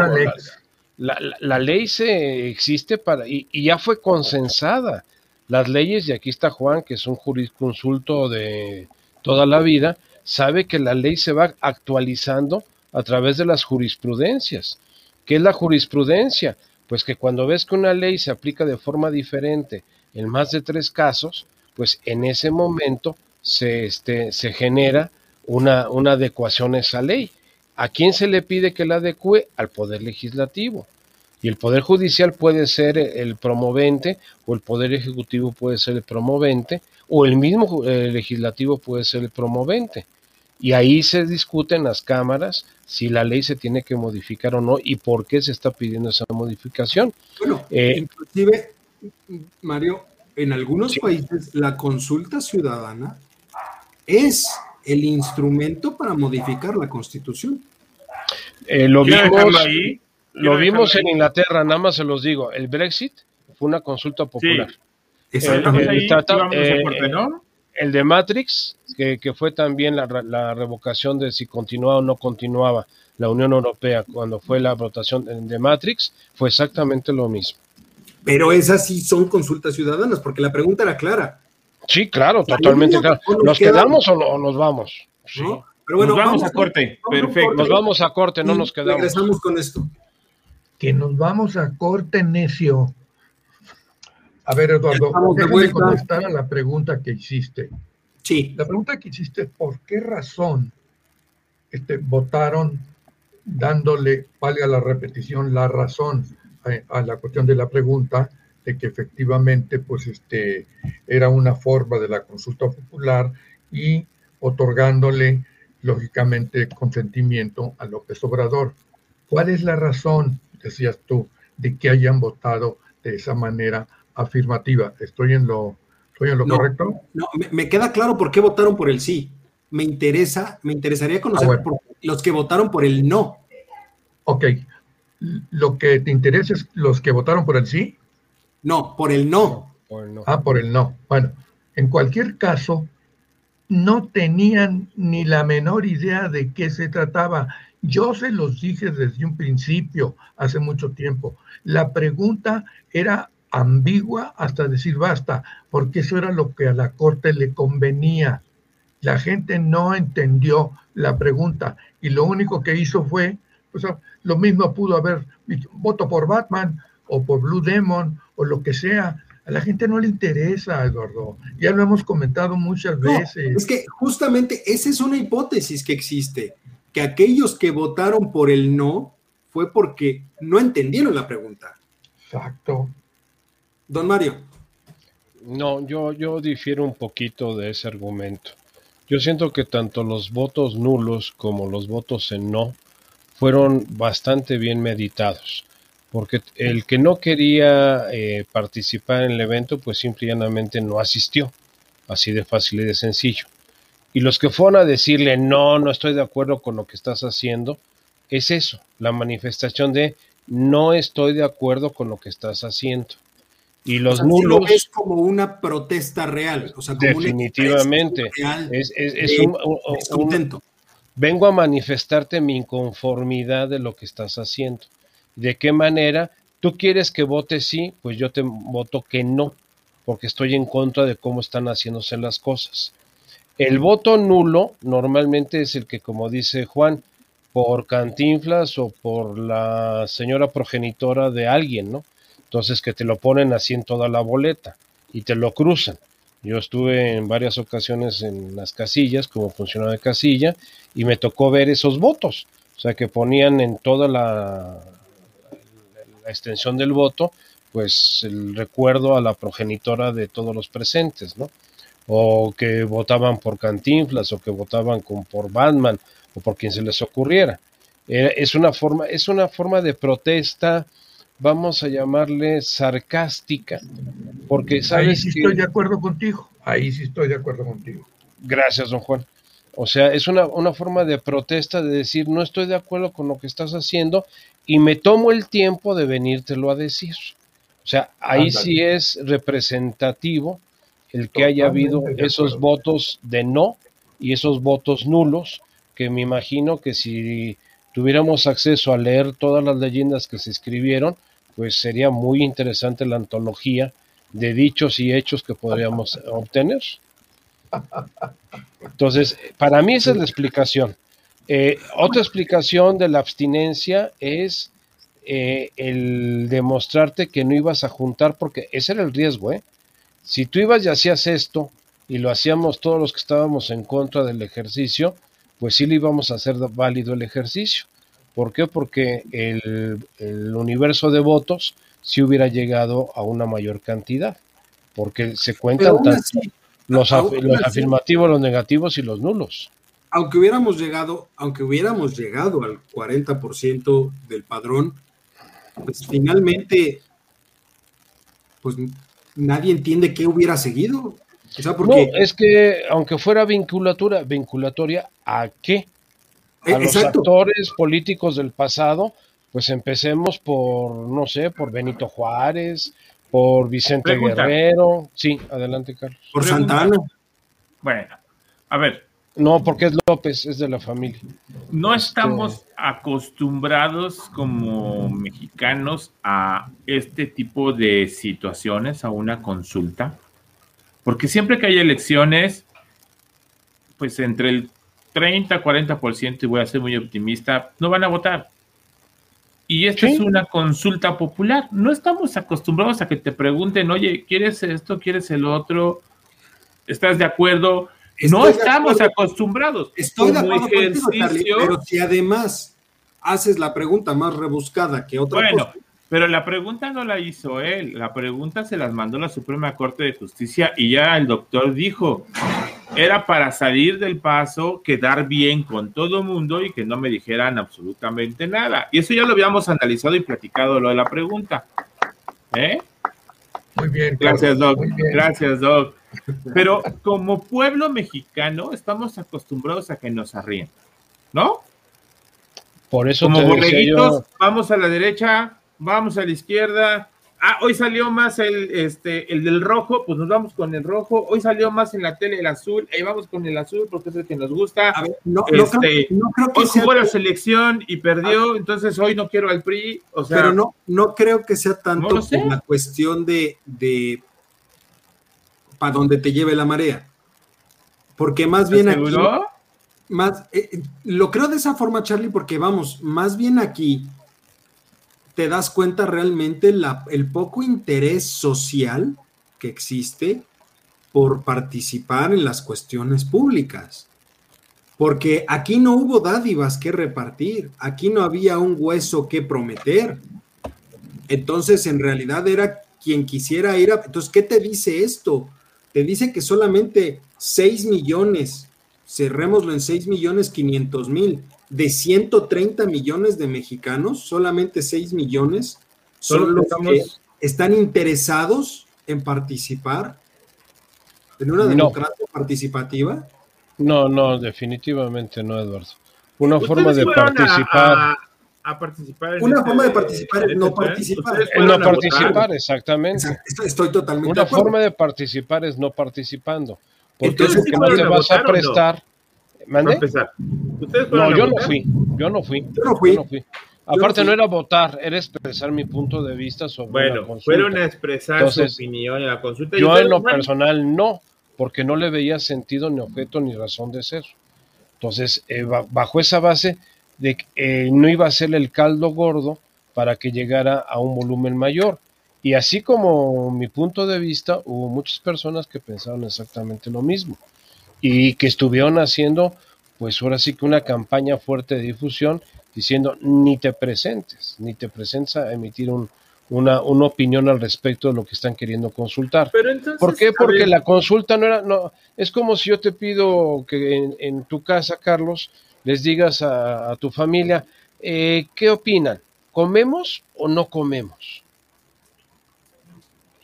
La, la, ley se existe para y, ya fue consensada. Las leyes, y aquí está Juan, que es un jurisconsulto de toda la vida, sabe que la ley se va actualizando a través de las jurisprudencias. ¿Qué es la jurisprudencia? Pues que cuando ves que una ley se aplica de forma diferente en más de tres casos, pues en ese momento se, este, se genera una, adecuación a esa ley. ¿A quién se le pide que la adecue? Al Poder Legislativo. Y el Poder Judicial puede ser el promovente, o el Poder Ejecutivo puede ser el promovente, o el mismo eh, legislativo puede ser el promovente. Y ahí se discute en las cámaras si la ley se tiene que modificar o no y por qué se está pidiendo esa modificación. Bueno, eh, inclusive, Mario, en algunos países la consulta ciudadana es el instrumento para modificar la constitución. Eh, lo vimos, ahí? lo vimos en Inglaterra, nada más se los digo, el Brexit fue una consulta popular. Sí. El, de Matrix, que, fue también la, revocación de si continuaba o no continuaba la Unión Europea cuando fue la votación de Matrix, fue exactamente lo mismo. Pero esas sí son consultas ciudadanas, porque la pregunta era clara. Sí, claro, totalmente claro. ¿Nos, quedamos o, nos vamos? Pero bueno, nos vamos, a corte. Perfecto. Nos vamos a corte, no nos quedamos. Regresamos con esto. Que nos vamos a corte, necio. A ver, Eduardo, déjame contestar a la pregunta que hiciste. Sí. La pregunta que hiciste, ¿por qué razón este, votaron dándole, valga la repetición, la razón a, la cuestión de la pregunta de que efectivamente pues este era una forma de la consulta popular y otorgándole lógicamente consentimiento a López Obrador. ¿Cuál es la razón, decías tú, de que hayan votado de esa manera afirmativa. ¿Estoy en lo, estoy en lo correcto? No, me, queda claro por qué votaron por el sí. Me interesa, me interesaría conocer ah, los que votaron por el no. Ok. ¿Lo que te interesa es los que votaron por el sí? No, por el no. Ah, por el no. Bueno, en cualquier caso, no tenían ni la menor idea de qué se trataba. Yo se los dije desde un principio, hace mucho tiempo. La pregunta era ambigua hasta decir basta, porque eso era lo que a la Corte le convenía. La gente no entendió la pregunta y lo único que hizo fue, pues, lo mismo pudo haber voto por Batman o por Blue Demon o lo que sea. A la gente no le interesa, Eduardo. Ya lo hemos comentado muchas veces. Es que justamente esa es una hipótesis que existe, que aquellos que votaron por el no fue porque no entendieron la pregunta. Exacto. Don Mario. No, yo, yo difiero un poquito de ese argumento. Yo siento que tanto los votos nulos como los votos en no fueron bastante bien meditados, porque el que no quería eh, participar en el evento, pues simplemente no asistió, así de fácil y de sencillo. Y los que fueron a decirle, no, no estoy de acuerdo con lo que estás haciendo, es eso, la manifestación de, no estoy de acuerdo con lo que estás haciendo. Y los nulos. es como una protesta real. O sea, definitivamente. es, es, un, Vengo a manifestarte mi inconformidad de lo que estás haciendo. ¿De qué manera? Tú quieres que vote sí, pues yo te voto que no, porque estoy en contra de cómo están haciéndose las cosas. El voto nulo normalmente es el que, como dice Juan, por cantinflas o por la señora progenitora de alguien, ¿no? Entonces que te lo ponen así en toda la boleta y te lo cruzan. Yo estuve en varias ocasiones en las casillas como funcionario de casilla y me tocó ver esos votos. O sea, que ponían en toda la, extensión del voto, pues el recuerdo a la progenitora de todos los presentes, ¿no? O que votaban por Cantinflas, o que votaban con, por Batman, o por quien se les ocurriera. Eh, es una forma, es una forma de protesta, vamos a llamarle sarcástica, porque sabes Ahí sí estoy de acuerdo contigo, ahí sí estoy de acuerdo contigo. Gracias, don Juan. O sea, es una, una forma de protesta de decir, no estoy de acuerdo con lo que estás haciendo y me tomo el tiempo de venírtelo a decir. O sea, ahí sí es representativo el que haya habido esos votos de no y esos votos nulos, que me imagino que si tuviéramos acceso a leer todas las leyendas que se escribieron, pues sería muy interesante la antología de dichos y hechos que podríamos obtener. Entonces, para mí esa es la explicación. Eh, otra explicación de la abstinencia es eh, el demostrarte que no ibas a juntar, porque ese era el riesgo, ¿eh? Si tú ibas y hacías esto, y lo hacíamos todos los que estábamos en contra del ejercicio, pues sí le íbamos a hacer válido el ejercicio. ¿Por qué? Porque el, el universo de votos sí hubiera llegado a una mayor cantidad, porque se cuentan aún tanto así, los, af- aún los así- afirmativos, los negativos y los nulos. aunque hubiéramos llegado, aunque hubiéramos llegado al 40% del padrón, pues finalmente, pues nadie entiende qué hubiera seguido. O sea, porque No, es que aunque fuera vinculatura, vinculatoria, ¿a qué? A los exacto. actores políticos del pasado, pues empecemos por, no sé, por Benito Juárez, por Vicente Pregunta. Guerrero. Sí, adelante, Carlos. Por Pregunta. Santana. Bueno, a ver, No, porque es López, es de la familia. no Este- estamos acostumbrados como mexicanos a este tipo de situaciones, a una consulta, porque siempre que hay elecciones, pues entre el 30 40%, y voy a ser muy optimista, no van a votar. Y esta Sí. es una consulta popular. No estamos acostumbrados a que te pregunten, oye, ¿quieres esto? ¿Quieres el otro? ¿Estás de acuerdo? no de estamos acuerdo. acostumbrados. Estoy de Como acuerdo contigo, Charlie, ejercicio- pero si además haces la pregunta más rebuscada que otra Bueno, cosa, pero la pregunta no la hizo él, la pregunta se las mandó la Suprema Corte de Justicia y ya el doctor dijo, era para salir del paso, quedar bien con todo mundo y que no me dijeran absolutamente nada. Y eso ya lo habíamos analizado y platicado lo de la pregunta. ¿Eh? Muy bien. Gracias, Carlos, Doc. Muy bien. Gracias, Doc. Pero como pueblo mexicano estamos acostumbrados a que nos arríen, ¿no? Por eso Como borreguitos, yo, vamos a la derecha, vamos a la izquierda. Ah, hoy salió más el, este, el del rojo, pues nos vamos con el rojo. Hoy salió más en la tele el azul, ahí vamos con el azul porque es el que nos gusta. a ver, no, no Este, creo, no creo que Hoy sea, jugó la selección y perdió, entonces hoy no quiero al PRI. O sea, pero no, no creo que sea tanto No sé. la cuestión de, de para donde te lleve la marea. Porque más bien aquí, ¿seguro? más, eh, eh, lo creo de esa forma, Charlie, porque vamos, más bien aquí te das cuenta realmente el poco interés social que existe por participar en las cuestiones públicas. Porque aquí no hubo dádivas que repartir, aquí no había un hueso que prometer. Entonces, en realidad era quien quisiera ir a... Entonces, ¿qué te dice esto? Te dice que solamente 6 millones, cerrémoslo en 6 millones 500 mil, de 130 millones de mexicanos, solamente 6 millones son Solo los que están interesados en participar en una No. democracia participativa. no, no, definitivamente no, Eduardo. Una ¿Ustedes forma de a- participar, A, a participar en Una este- forma de participar es no este participar. ¿Ustedes es no participar, exactamente. Estoy, estoy totalmente Una de forma de participar es no participando. Porque Entonces, porque ¿sí no te vas a no? Prestar. Para ¿Mande? empezar. ¿Ustedes fueron No, yo no fui, yo no fui. Yo no fui. yo no fui. Aparte fui. no era votar, era expresar mi punto de vista sobre la Bueno, consulta. fueron a expresar Entonces, su opinión en la consulta. y Yo en lo personal no, porque no le veía sentido ni objeto ni razón de ser. Entonces, eh, ba- bajo esa base de que eh, no iba a ser el caldo gordo para que llegara a un volumen mayor. Y así como mi punto de vista, hubo muchas personas que pensaron exactamente lo mismo y que estuvieron haciendo, pues ahora sí que una campaña fuerte de difusión diciendo ni te presentes, ni te presentes a emitir un, una, una, opinión al respecto de lo que están queriendo consultar. Pero entonces, ¿Por qué? Porque la consulta no era, no, es como si yo te pido que en, en tu casa, Carlos, les digas a, a tu familia, eh, ¿qué opinan? ¿Comemos o no comemos?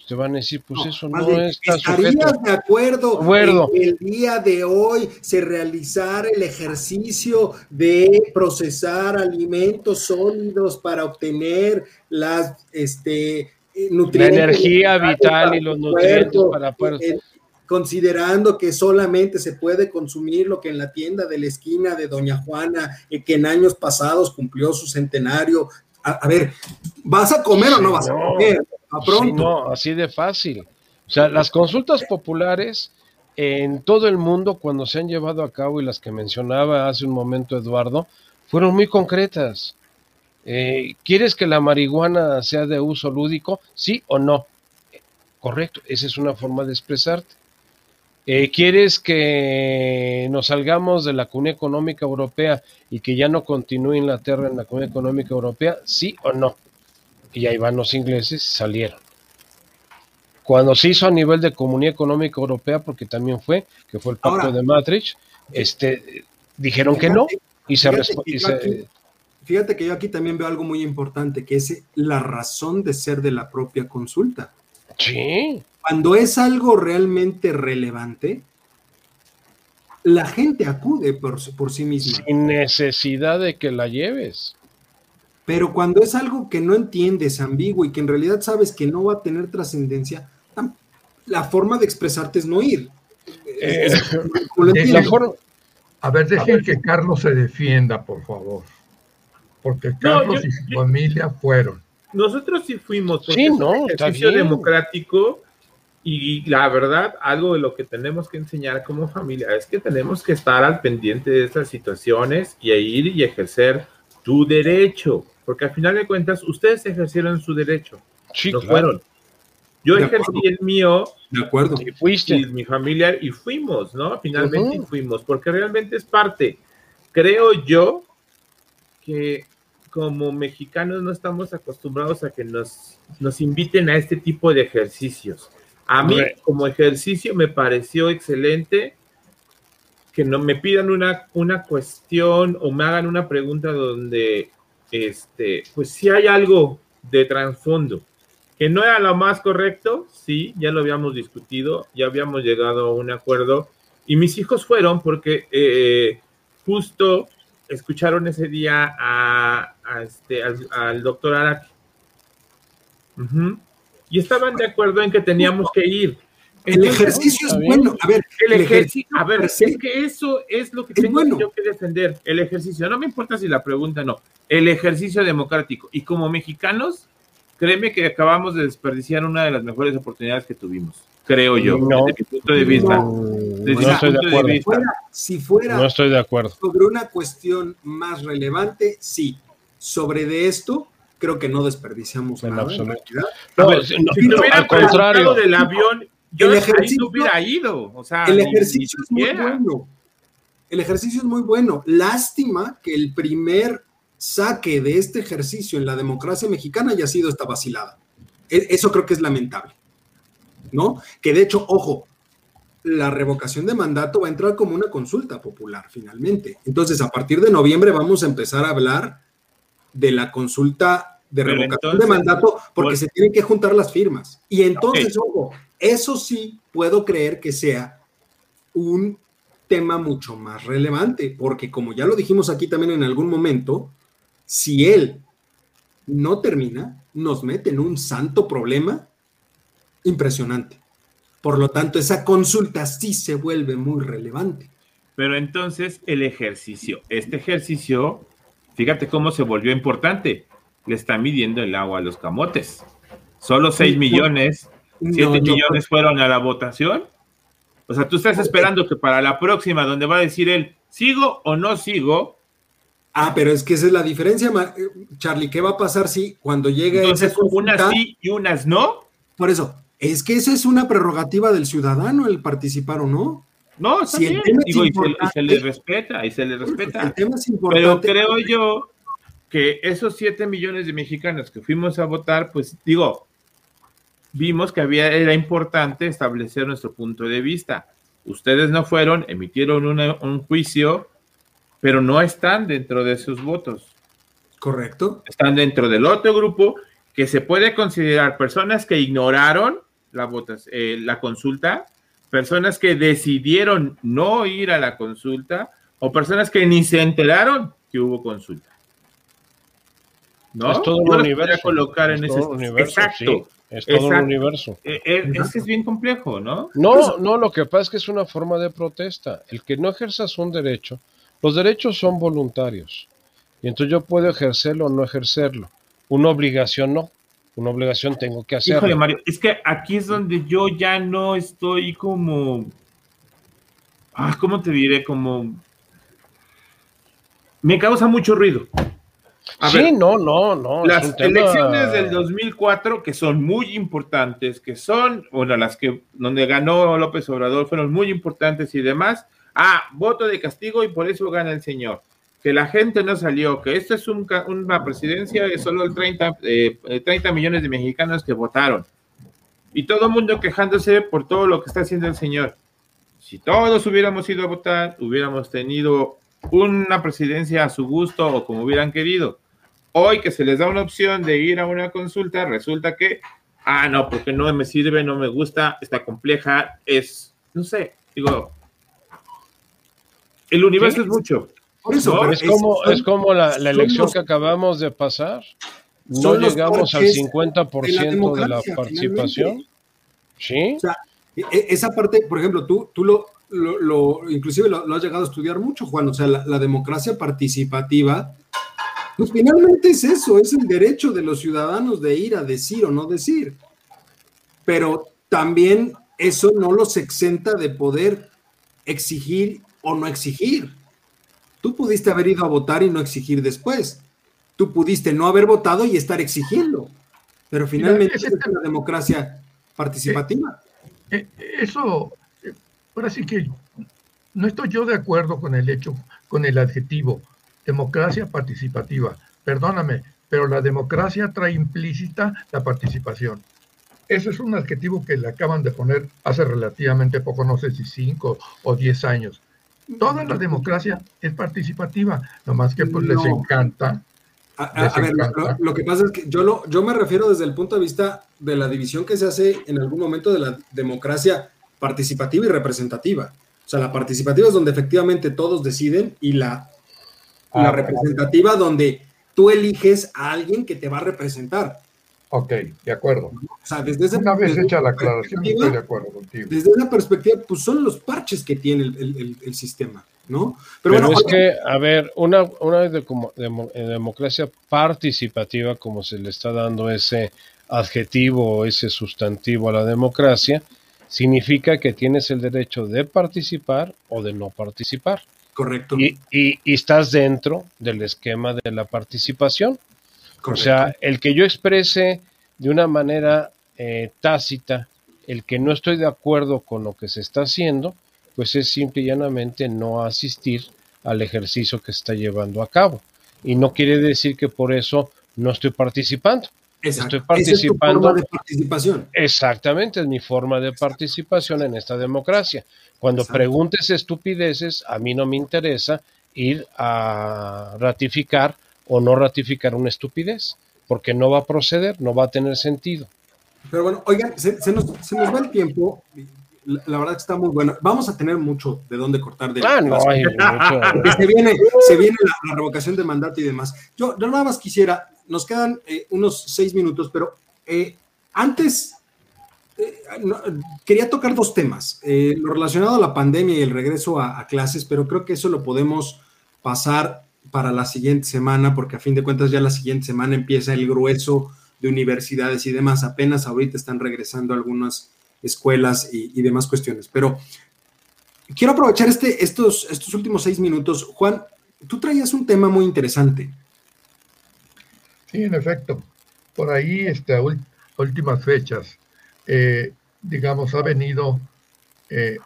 Te van a decir, pues no, eso no de, está ¿Estarías sujeto. de acuerdo, acuerdo. en que el día de hoy se realizara el ejercicio de procesar alimentos sólidos para obtener las este, nutrientes? La energía vital y los nutrientes cuerpo, para poder... eh, considerando que solamente se puede consumir lo que en la tienda de la esquina de Doña Juana, eh, que en años pasados cumplió su centenario. A, a ver, ¿vas a comer o no vas a comer? A pronto. Sí, no, así de fácil. O sea, las consultas populares en todo el mundo cuando se han llevado a cabo y las que mencionaba hace un momento Eduardo, fueron muy concretas. Eh, ¿Quieres que la marihuana sea de uso lúdico? ¿Sí o no? Correcto, esa es una forma de expresarte. Eh, ¿Quieres que nos salgamos de la Comunidad Económica Europea y que ya no continúe Inglaterra en la Comunidad Económica Europea? ¿Sí o no? Y ahí van los ingleses y salieron. Cuando se hizo a nivel de Comunidad Económica Europea, porque también fue, que fue el pacto Ahora, de Maastricht, este, dijeron que no y se, fíjate, que aquí, fíjate que yo aquí también veo algo muy importante, que es la razón de ser de la propia consulta. Sí. Cuando es algo realmente relevante, la gente acude por, por, sí misma. Sin necesidad de que la lleves. Pero cuando es algo que no entiendes, ambiguo y que en realidad sabes que no va a tener trascendencia, la forma de expresarte es no ir. Eh, la forma... A ver, dejen a ver. que Carlos se defienda, por favor. Porque Carlos no, yo, y su yo... familia fueron. Nosotros sí fuimos. Sí, no, es un ejercicio democrático y la verdad, algo de lo que tenemos que enseñar como familia es que tenemos que estar al pendiente de estas situaciones y ir y ejercer tu derecho, porque al final de cuentas ustedes ejercieron su derecho, sí, no claro. fueron. Yo de ejercí acuerdo. el mío, de acuerdo, y fuiste, y mi familia y fuimos, ¿no? Finalmente uh -huh. fuimos, porque realmente es parte. Creo yo que como mexicanos no estamos acostumbrados a que nos, nos inviten a este tipo de ejercicios. A mí, como ejercicio, me pareció excelente que no me pidan una, una cuestión o me hagan una pregunta donde, este, pues si hay algo de trasfondo, que no era lo más correcto, sí, ya lo habíamos discutido, ya habíamos llegado a un acuerdo, y mis hijos fueron porque eh, justo escucharon ese día a, este, al, doctor Araki. Y estaban de acuerdo en que teníamos que ir. El Entonces, ejercicio es bueno. A ver, el, el ejercicio, a ver, es que eso es lo que es tengo bueno. yo que defender. El ejercicio, no me importa si la pregunta no. El ejercicio democrático. Y como mexicanos, créeme que acabamos de desperdiciar una de las mejores oportunidades que tuvimos. Creo yo, no, desde mi punto de vista. No, desde no estoy de acuerdo. De fuera, si fuera no estoy de acuerdo. sobre una cuestión más relevante, sí. Sobre de esto, creo que no desperdiciamos en nada. Absoluto. No, no, si no, al contrario del avión, yo el ejercicio, hubiera ido. O sea, el ejercicio ni, ni es muy bueno. El ejercicio es muy bueno. Lástima que el primer saque de este ejercicio en la democracia mexicana haya sido esta vacilada. Eso creo que es lamentable. ¿No? Que de hecho, ojo, la revocación de mandato va a entrar como una consulta popular finalmente. Entonces, a partir de noviembre vamos a empezar a hablar de la consulta de revocación entonces, de mandato porque pues, se tienen que juntar las firmas. Y entonces, okay. ojo, eso sí puedo creer que sea un tema mucho más relevante, porque como ya lo dijimos aquí también en algún momento, si él no termina, nos mete en un santo problema impresionante. Por lo tanto, esa consulta sí se vuelve muy relevante. Pero entonces el ejercicio, este ejercicio Fíjate cómo se volvió importante. Le está midiendo el agua a los camotes. Solo 6 millones, 7 no, millones no. fueron a la votación. O sea, tú estás esperando que para la próxima, donde va a decir él, ¿sigo o no sigo? Ah, pero es que esa es la diferencia, eh, Charlie. ¿Qué va a pasar si cuando llegue Entonces, unas sí y unas no? Por eso, es que esa es una prerrogativa del ciudadano el participar o no. No, está bien. Digo, y, se, le respeta, y se le respeta. El tema es importante. Pero creo yo que esos 7 millones de mexicanos que fuimos a votar, pues digo, vimos que había, era importante establecer nuestro punto de vista. Ustedes no fueron, emitieron un juicio pero no están dentro de sus votos. Correcto. Están dentro del otro grupo que se puede considerar personas que ignoraron la, votas, eh, la consulta, personas que decidieron no ir a la consulta o personas que ni se enteraron que hubo consulta. ¿No? Es todo un universo. colocar en ese universo, Exacto. Es todo un universo. Eh, eh, es, que es bien complejo, ¿no? No, no, lo que pasa es que es una forma de protesta. El que no ejerzas un derecho los derechos son voluntarios y entonces yo puedo ejercerlo o no ejercerlo. Una obligación no. Una obligación tengo que hacerlo. Híjole, Mario, es que aquí es donde yo ya no estoy como. Ah, ¿Cómo te diré? Como. Me causa mucho ruido. Sí, no, no, no. Las elecciones del 2004, que son muy importantes, que son, bueno, las que donde ganó López Obrador fueron muy importantes y demás, Ah, voto de castigo y por eso gana el señor. Que la gente no salió, que esto es una presidencia de solo el 30, 30 eh, millones de mexicanos que votaron. Y todo el mundo quejándose por todo lo que está haciendo el señor. Si todos hubiéramos ido a votar, hubiéramos tenido una presidencia a su gusto o como hubieran querido. Hoy que se les da una opción de ir a una consulta, resulta que, ah, no, porque no me sirve, no me gusta, está compleja, es, no sé, digo, el universo es mucho. Por eso, es, como, es como la, elección que acabamos de pasar. No llegamos al 50% de la, participación. Sí. O sea, e, e, esa parte, por ejemplo, tú, tú lo, lo, inclusive lo, has llegado a estudiar mucho, Juan. O sea, la, democracia participativa, pues finalmente es eso, es el derecho de los ciudadanos de ir a decir o no decir. Pero también eso no los exenta de poder exigir o no exigir. Tú pudiste haber ido a votar y no exigir después. Tú pudiste no haber votado y estar exigiendo. Pero finalmente es una democracia participativa. Eh, eh, eso, ahora sí que no estoy yo de acuerdo con el hecho, con el adjetivo democracia participativa. Perdóname, pero la democracia trae implícita la participación. Ese es un adjetivo que le acaban de poner hace relativamente poco, no sé si cinco o diez años. Toda la democracia es participativa, nomás que pues les encanta. A, ver, lo, que pasa es que yo, lo, yo me refiero desde el punto de vista de la división que se hace en algún momento de la democracia participativa y representativa. O sea, la participativa es donde efectivamente todos deciden y la, la ah, representativa donde tú eliges a alguien que te va a representar. Ok, de acuerdo. O sea, desde Una vez hecha la aclaración, estoy de acuerdo contigo. Desde esa perspectiva, pues son los parches que tiene el, sistema, ¿no? Pero, bueno, es que, a ver, una, una de, como, democracia participativa, como se le está dando ese adjetivo o ese sustantivo a la democracia, significa que tienes el derecho de participar o de no participar. Correcto. y, y estás dentro del esquema de la participación. O sea, el que yo exprese de una manera eh, tácita el que no estoy de acuerdo con lo que se está haciendo, pues es simple y llanamente no asistir al ejercicio que se está llevando a cabo. Y no quiere decir que por eso no estoy participando. Estoy participando. forma de participación. Exactamente, es mi forma de participación en esta democracia. Cuando preguntes estupideces, a mí no me interesa ir a ratificar o no ratificar una estupidez, porque no va a proceder, no va a tener sentido. Pero bueno, oigan, se, nos, va el tiempo. La, verdad que está muy bueno. Vamos a tener mucho de dónde cortar. De ah, no, hay mucho. se viene, se viene la, revocación de mandato y demás. Yo, nada más quisiera, nos quedan eh, unos seis minutos, pero eh, antes eh, quería tocar dos temas. lo relacionado a la pandemia y el regreso a, clases, pero creo que eso lo podemos pasar para la siguiente semana, porque a fin de cuentas ya la siguiente semana empieza el grueso de universidades y demás. Apenas ahorita están regresando algunas escuelas y, demás cuestiones. Pero quiero aprovechar este, estos, estos últimos seis minutos. Juan, tú traías un tema muy interesante. Sí, en efecto. Por ahí, este, últimas fechas, eh, digamos, ha venido eh,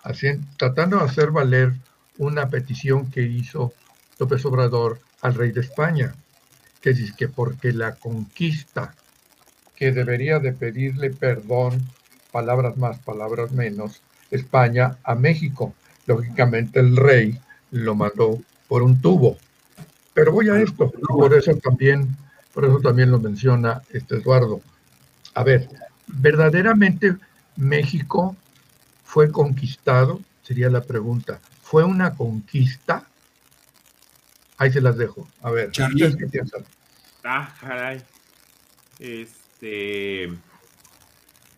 tratando de hacer valer una petición que hizo López Obrador al rey de España, que dice que porque la conquista, que debería de pedirle perdón, palabras más, palabras menos, España a México. Lógicamente el rey lo mandó por un tubo. Pero voy a esto, por eso también, por eso también lo menciona este Eduardo. A ver, verdaderamente México fue conquistado, sería la pregunta. ¿Fue una conquista? Ahí se las dejo. A ver, ¿ustedes qué piensan? Ah, caray. Este.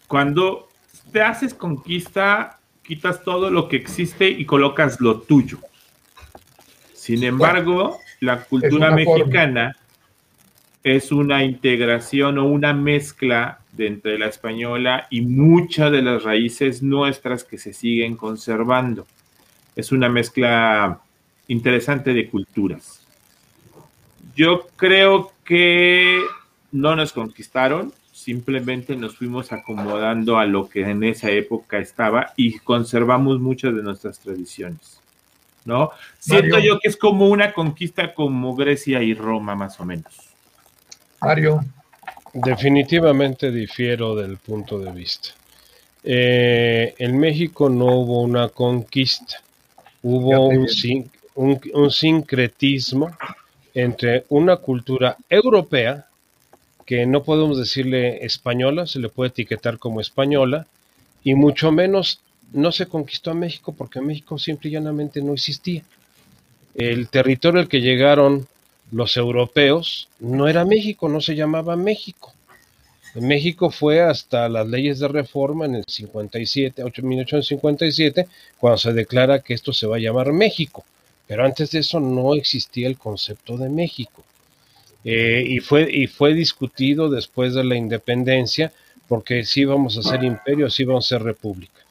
Cuando te haces conquista, quitas todo lo que existe y colocas lo tuyo. Sin embargo, la cultura mexicana es una integración o una mezcla de entre la española y muchas de las raíces nuestras que se siguen conservando. Es una mezcla interesante de culturas. Yo creo que no nos conquistaron, simplemente nos fuimos acomodando a lo que en esa época estaba y conservamos muchas de nuestras tradiciones. ¿No? Siento yo que es como una conquista como Grecia y Roma, más o menos. Mario. Definitivamente difiero del punto de vista. Eh, en México no hubo una conquista, hubo un, un, sincretismo entre una cultura europea, que no podemos decirle española, se le puede etiquetar como española, y mucho menos no se conquistó a México porque México simple y llanamente no existía. El territorio al que llegaron los europeos no era México, no se llamaba México. México fue hasta las leyes de reforma en el 57, 1857, cuando se declara que esto se va a llamar México. Pero antes de eso no existía el concepto de México. Eh, y, fue, y fue discutido después de la independencia, porque si íbamos a ser imperio, si íbamos a ser república.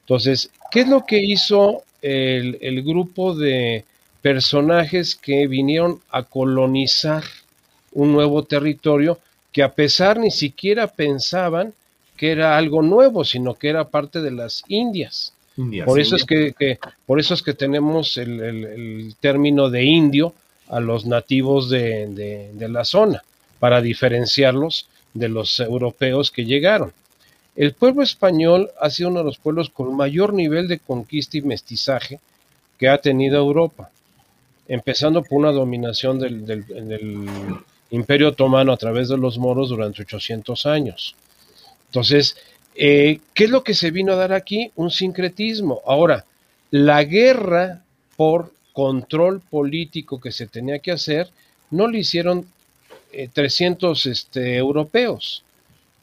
Entonces, ¿qué es lo que hizo el, el grupo de personajes que vinieron a colonizar un nuevo territorio que a pesar ni siquiera pensaban que era algo nuevo, sino que era parte de las Indias. por eso es que, por eso es que tenemos el, término de indio a los nativos de, de, la zona, para diferenciarlos de los europeos que llegaron. El pueblo español ha sido uno de los pueblos con mayor nivel de conquista y mestizaje que ha tenido Europa, empezando por una dominación del, Imperio Otomano a través de los moros durante 800 años. Entonces, eh, ¿qué es lo que se vino a dar aquí? Un sincretismo. Ahora, la guerra por control político que se tenía que hacer, no le hicieron 300 eh, este, europeos,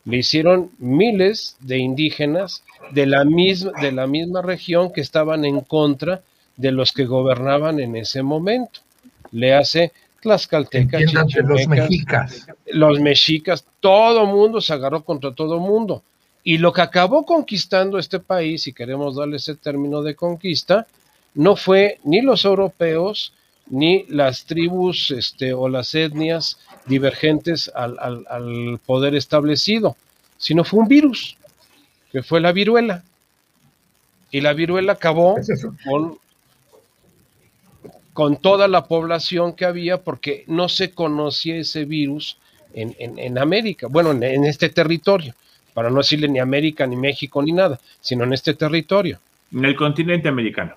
le hicieron miles de indígenas de la, misma, de la misma región que estaban en contra de los que gobernaban en ese momento. Le hace tlaxcaltecas, los mexicas. Los mexicas, todo mundo se agarró contra todo mundo. Y lo que acabó conquistando este país, si queremos darle ese término de conquista, no fue ni los europeos, ni las tribus este, o las etnias divergentes al, al poder establecido, sino fue un virus, que fue la viruela. Y la viruela acabó con con toda la población que había porque no se conocía ese virus en, en, América, bueno, en, este territorio, para no decirle ni América, ni México, ni nada, sino en este territorio. En el continente americano.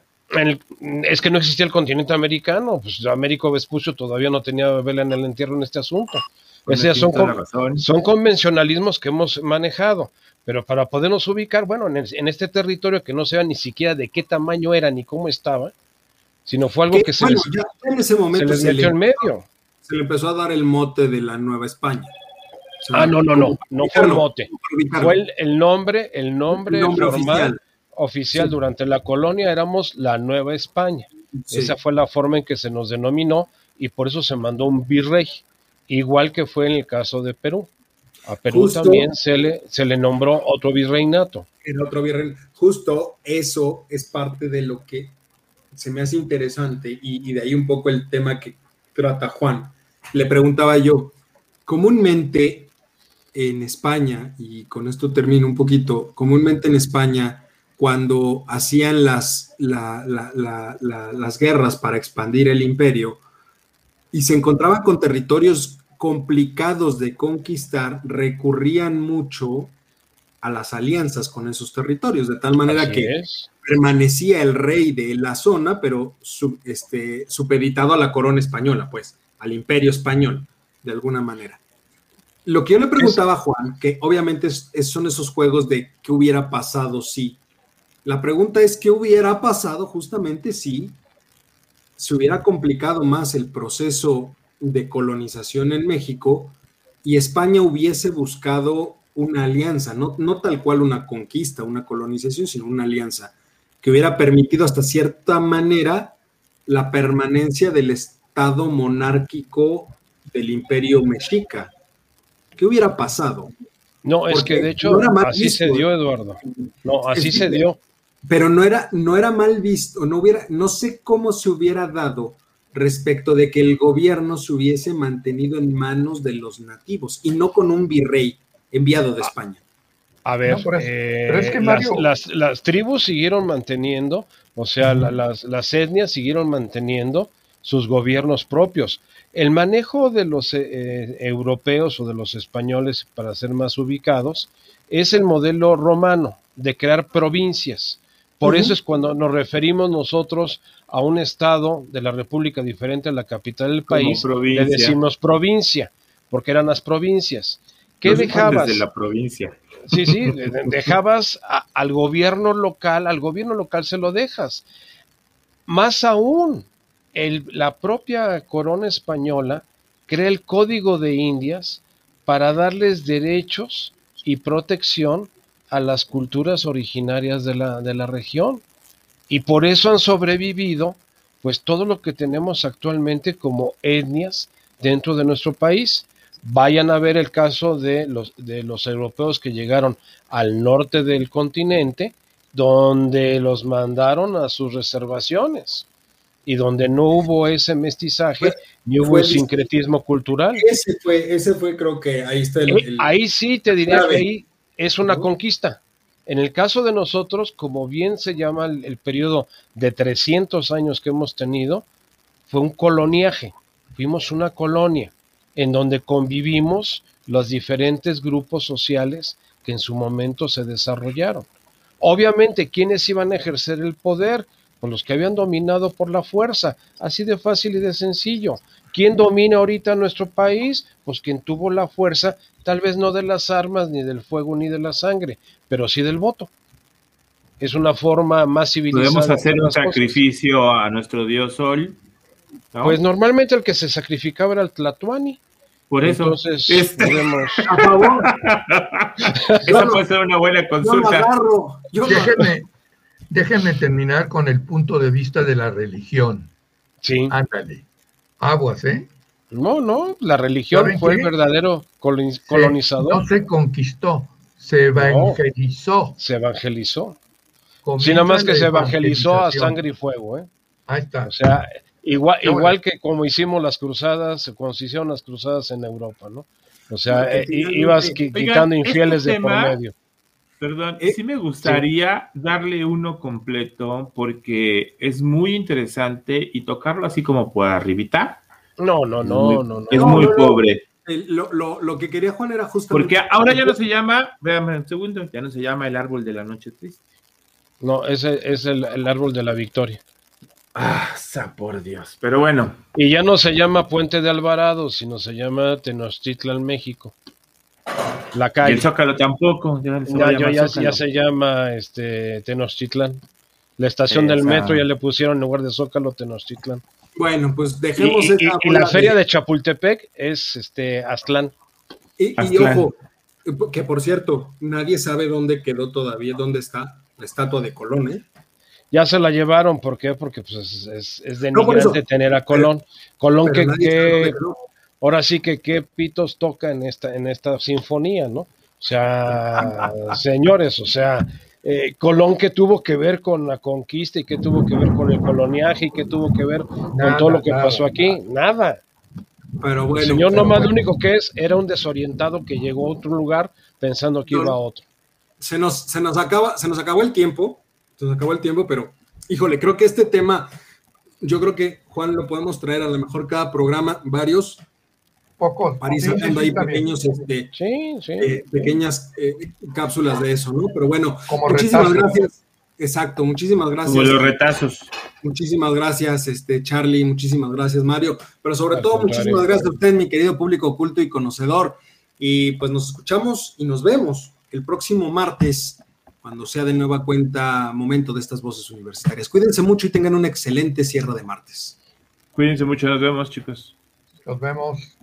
es que no existía el continente americano, pues Américo Vespucio todavía no tenía vela en el entierro en este asunto. son, son convencionalismos que hemos manejado, pero para podernos ubicar, bueno, en, en, este territorio que no sea ni siquiera de qué tamaño era ni cómo estaba, sino fue algo que se, les, en ese momento se metió en medio. Se le empezó a dar el mote de la Nueva España. ah, no, no, no, no fue el mote. Fue el, nombre, el nombre, formal, oficial. durante la colonia éramos la Nueva España. Esa fue la forma en que se nos denominó y por eso se mandó un virrey, igual que fue en el caso de Perú. A Perú también se le, se le nombró otro virreinato. En otro virrey. Justo eso es parte de lo que se me hace interesante y, de ahí un poco el tema que trata Juan. Le preguntaba yo, comúnmente en España, y con esto termino un poquito, comúnmente en España, cuando hacían las, las guerras para expandir el imperio y se encontraban con territorios complicados de conquistar, recurrían mucho a las alianzas con esos territorios, de tal manera que permanecía el rey de la zona, pero este, supeditado a la corona española, pues, al imperio español, de alguna manera. Lo que yo le preguntaba a Juan, que obviamente son esos juegos de qué hubiera pasado si. La pregunta es qué hubiera pasado justamente si se hubiera complicado más el proceso de colonización en México y España hubiese buscado una alianza, no, no tal cual una conquista, una colonización, sino una alianza que hubiera permitido hasta cierta manera la permanencia del Estado monárquico del imperio mexica. ¿Qué hubiera pasado? No, es que de hecho así se dio, Eduardo. No, así se dio. Pero no era, no era mal visto, no hubiera, no sé cómo se hubiera dado respecto de que el gobierno se hubiese mantenido en manos de los nativos y no con un virrey enviado de España. A ver, eh, las, tribus siguieron manteniendo, o sea, las, etnias siguieron manteniendo sus gobiernos propios. El manejo de los eh, eh, europeos o de los españoles, para ser más ubicados, es el modelo romano de crear provincias. Por eso es cuando nos referimos nosotros a un estado de la república diferente a la capital del país, le decimos provincia, porque eran las provincias. ¿Qué dejabas? De la provincia. Sí, sí, dejabas al gobierno local, al gobierno local se lo dejas. Más aún, la propia corona española crea el Código de Indias para darles derechos y protección a las culturas originarias de la, de la región. Y por eso han sobrevivido pues todo lo que tenemos actualmente como etnias dentro de nuestro país. Vayan a ver el caso de los, de los europeos que llegaron al norte del continente, donde los mandaron a sus reservaciones y donde no hubo ese mestizaje ni hubo sincretismo cultural. Ese fue, ese fue, creo que ahí está el. Eh, ahí sí te diría que ahí es una conquista. En el caso de nosotros, como bien se llama el, el periodo de 300 años que hemos tenido, fue un coloniaje. Fuimos una colonia en donde convivimos los diferentes grupos sociales que en su momento se desarrollaron. Obviamente, ¿quiénes iban a ejercer el poder? Pues los que habían dominado por la fuerza, así de fácil y de sencillo. ¿Quién domina ahorita nuestro país? Pues quien tuvo la fuerza, tal vez no de las armas, ni del fuego, ni de la sangre, pero sí del voto. Es una forma más civilizada. ¿Podemos hacer un sacrificio a nuestro dios Sol? Pues normalmente el que se sacrificaba era el Tlatuani. Por eso. Entonces, este, podemos... a favor. Esa puede ser una buena consulta. déjenme, déjenme terminar con el punto de vista de la religión. Sí. Ándale. Aguas, ¿eh? No, no, la religión fue el verdadero colonizador. no se conquistó, se evangelizó. se evangelizó. Sí, nada más que se evangelizó a sangre y fuego, ¿eh? Ahí está. O sea, Igual, igual que como hicimos las cruzadas, cuando se hicieron las cruzadas en Europa, ¿no? O sea, eh, ibas quitando este infieles de por medio. Perdón, eh, sí me gustaría darle uno completo porque es muy interesante y tocarlo así como por arribita. No, no, no, no, no. Es muy pobre. Lo, lo, lo, que quería Juan era justamente. Porque ahora ya no se llama, véame un segundo, ya no se llama el árbol de la noche triste. No, ese es el, el árbol de la victoria. Ah, por Dios. Pero bueno. Y ya no se llama Puente de Alvarado, sino se llama Tenochtitlan, México. La calle. Y el Zócalo tampoco. Ya, se llama este, Tenochtitlan. La estación del metro ya le pusieron en lugar de Zócalo Tenochtitlan. Bueno, pues dejemos y, y, la feria de... Chapultepec es este Aztlán. Y, ojo, que por cierto, nadie sabe dónde quedó todavía, dónde está la estatua de Colón, ¿eh? Ya se la llevaron, ¿por qué? Porque pues, es, es denigrante tener a Colón. Colón que, ahora sí que qué pitos toca en esta, en esta sinfonía, ¿no? O sea, señores, o sea, eh, Colón que tuvo que ver con la conquista y que tuvo que ver con el coloniaje y que tuvo que ver con todo lo que pasó aquí, nada. Pero bueno, el señor nomás lo único que es era un desorientado que llegó a otro lugar pensando que iba a otro. Se nos, se nos acaba, se nos acabó el tiempo, nos acabó el tiempo, pero híjole, creo que este tema, yo creo que Juan lo podemos traer a lo mejor cada programa, varios, pocos. Para ahí pequeños, este, eh, pequeñas eh, cápsulas de eso, ¿no? Pero bueno, muchísimas gracias. Exacto, muchísimas gracias. Como los retazos. Muchísimas gracias, este Charlie, muchísimas gracias, Mario. Pero sobre todo, muchísimas gracias a usted, mi querido público oculto y conocedor. Y pues nos escuchamos y nos vemos el próximo martes, cuando sea de nueva cuenta momento de estas voces universitarias. Cuídense mucho y tengan un excelente cierre de martes. Cuídense mucho, nos vemos, chicos. Nos vemos.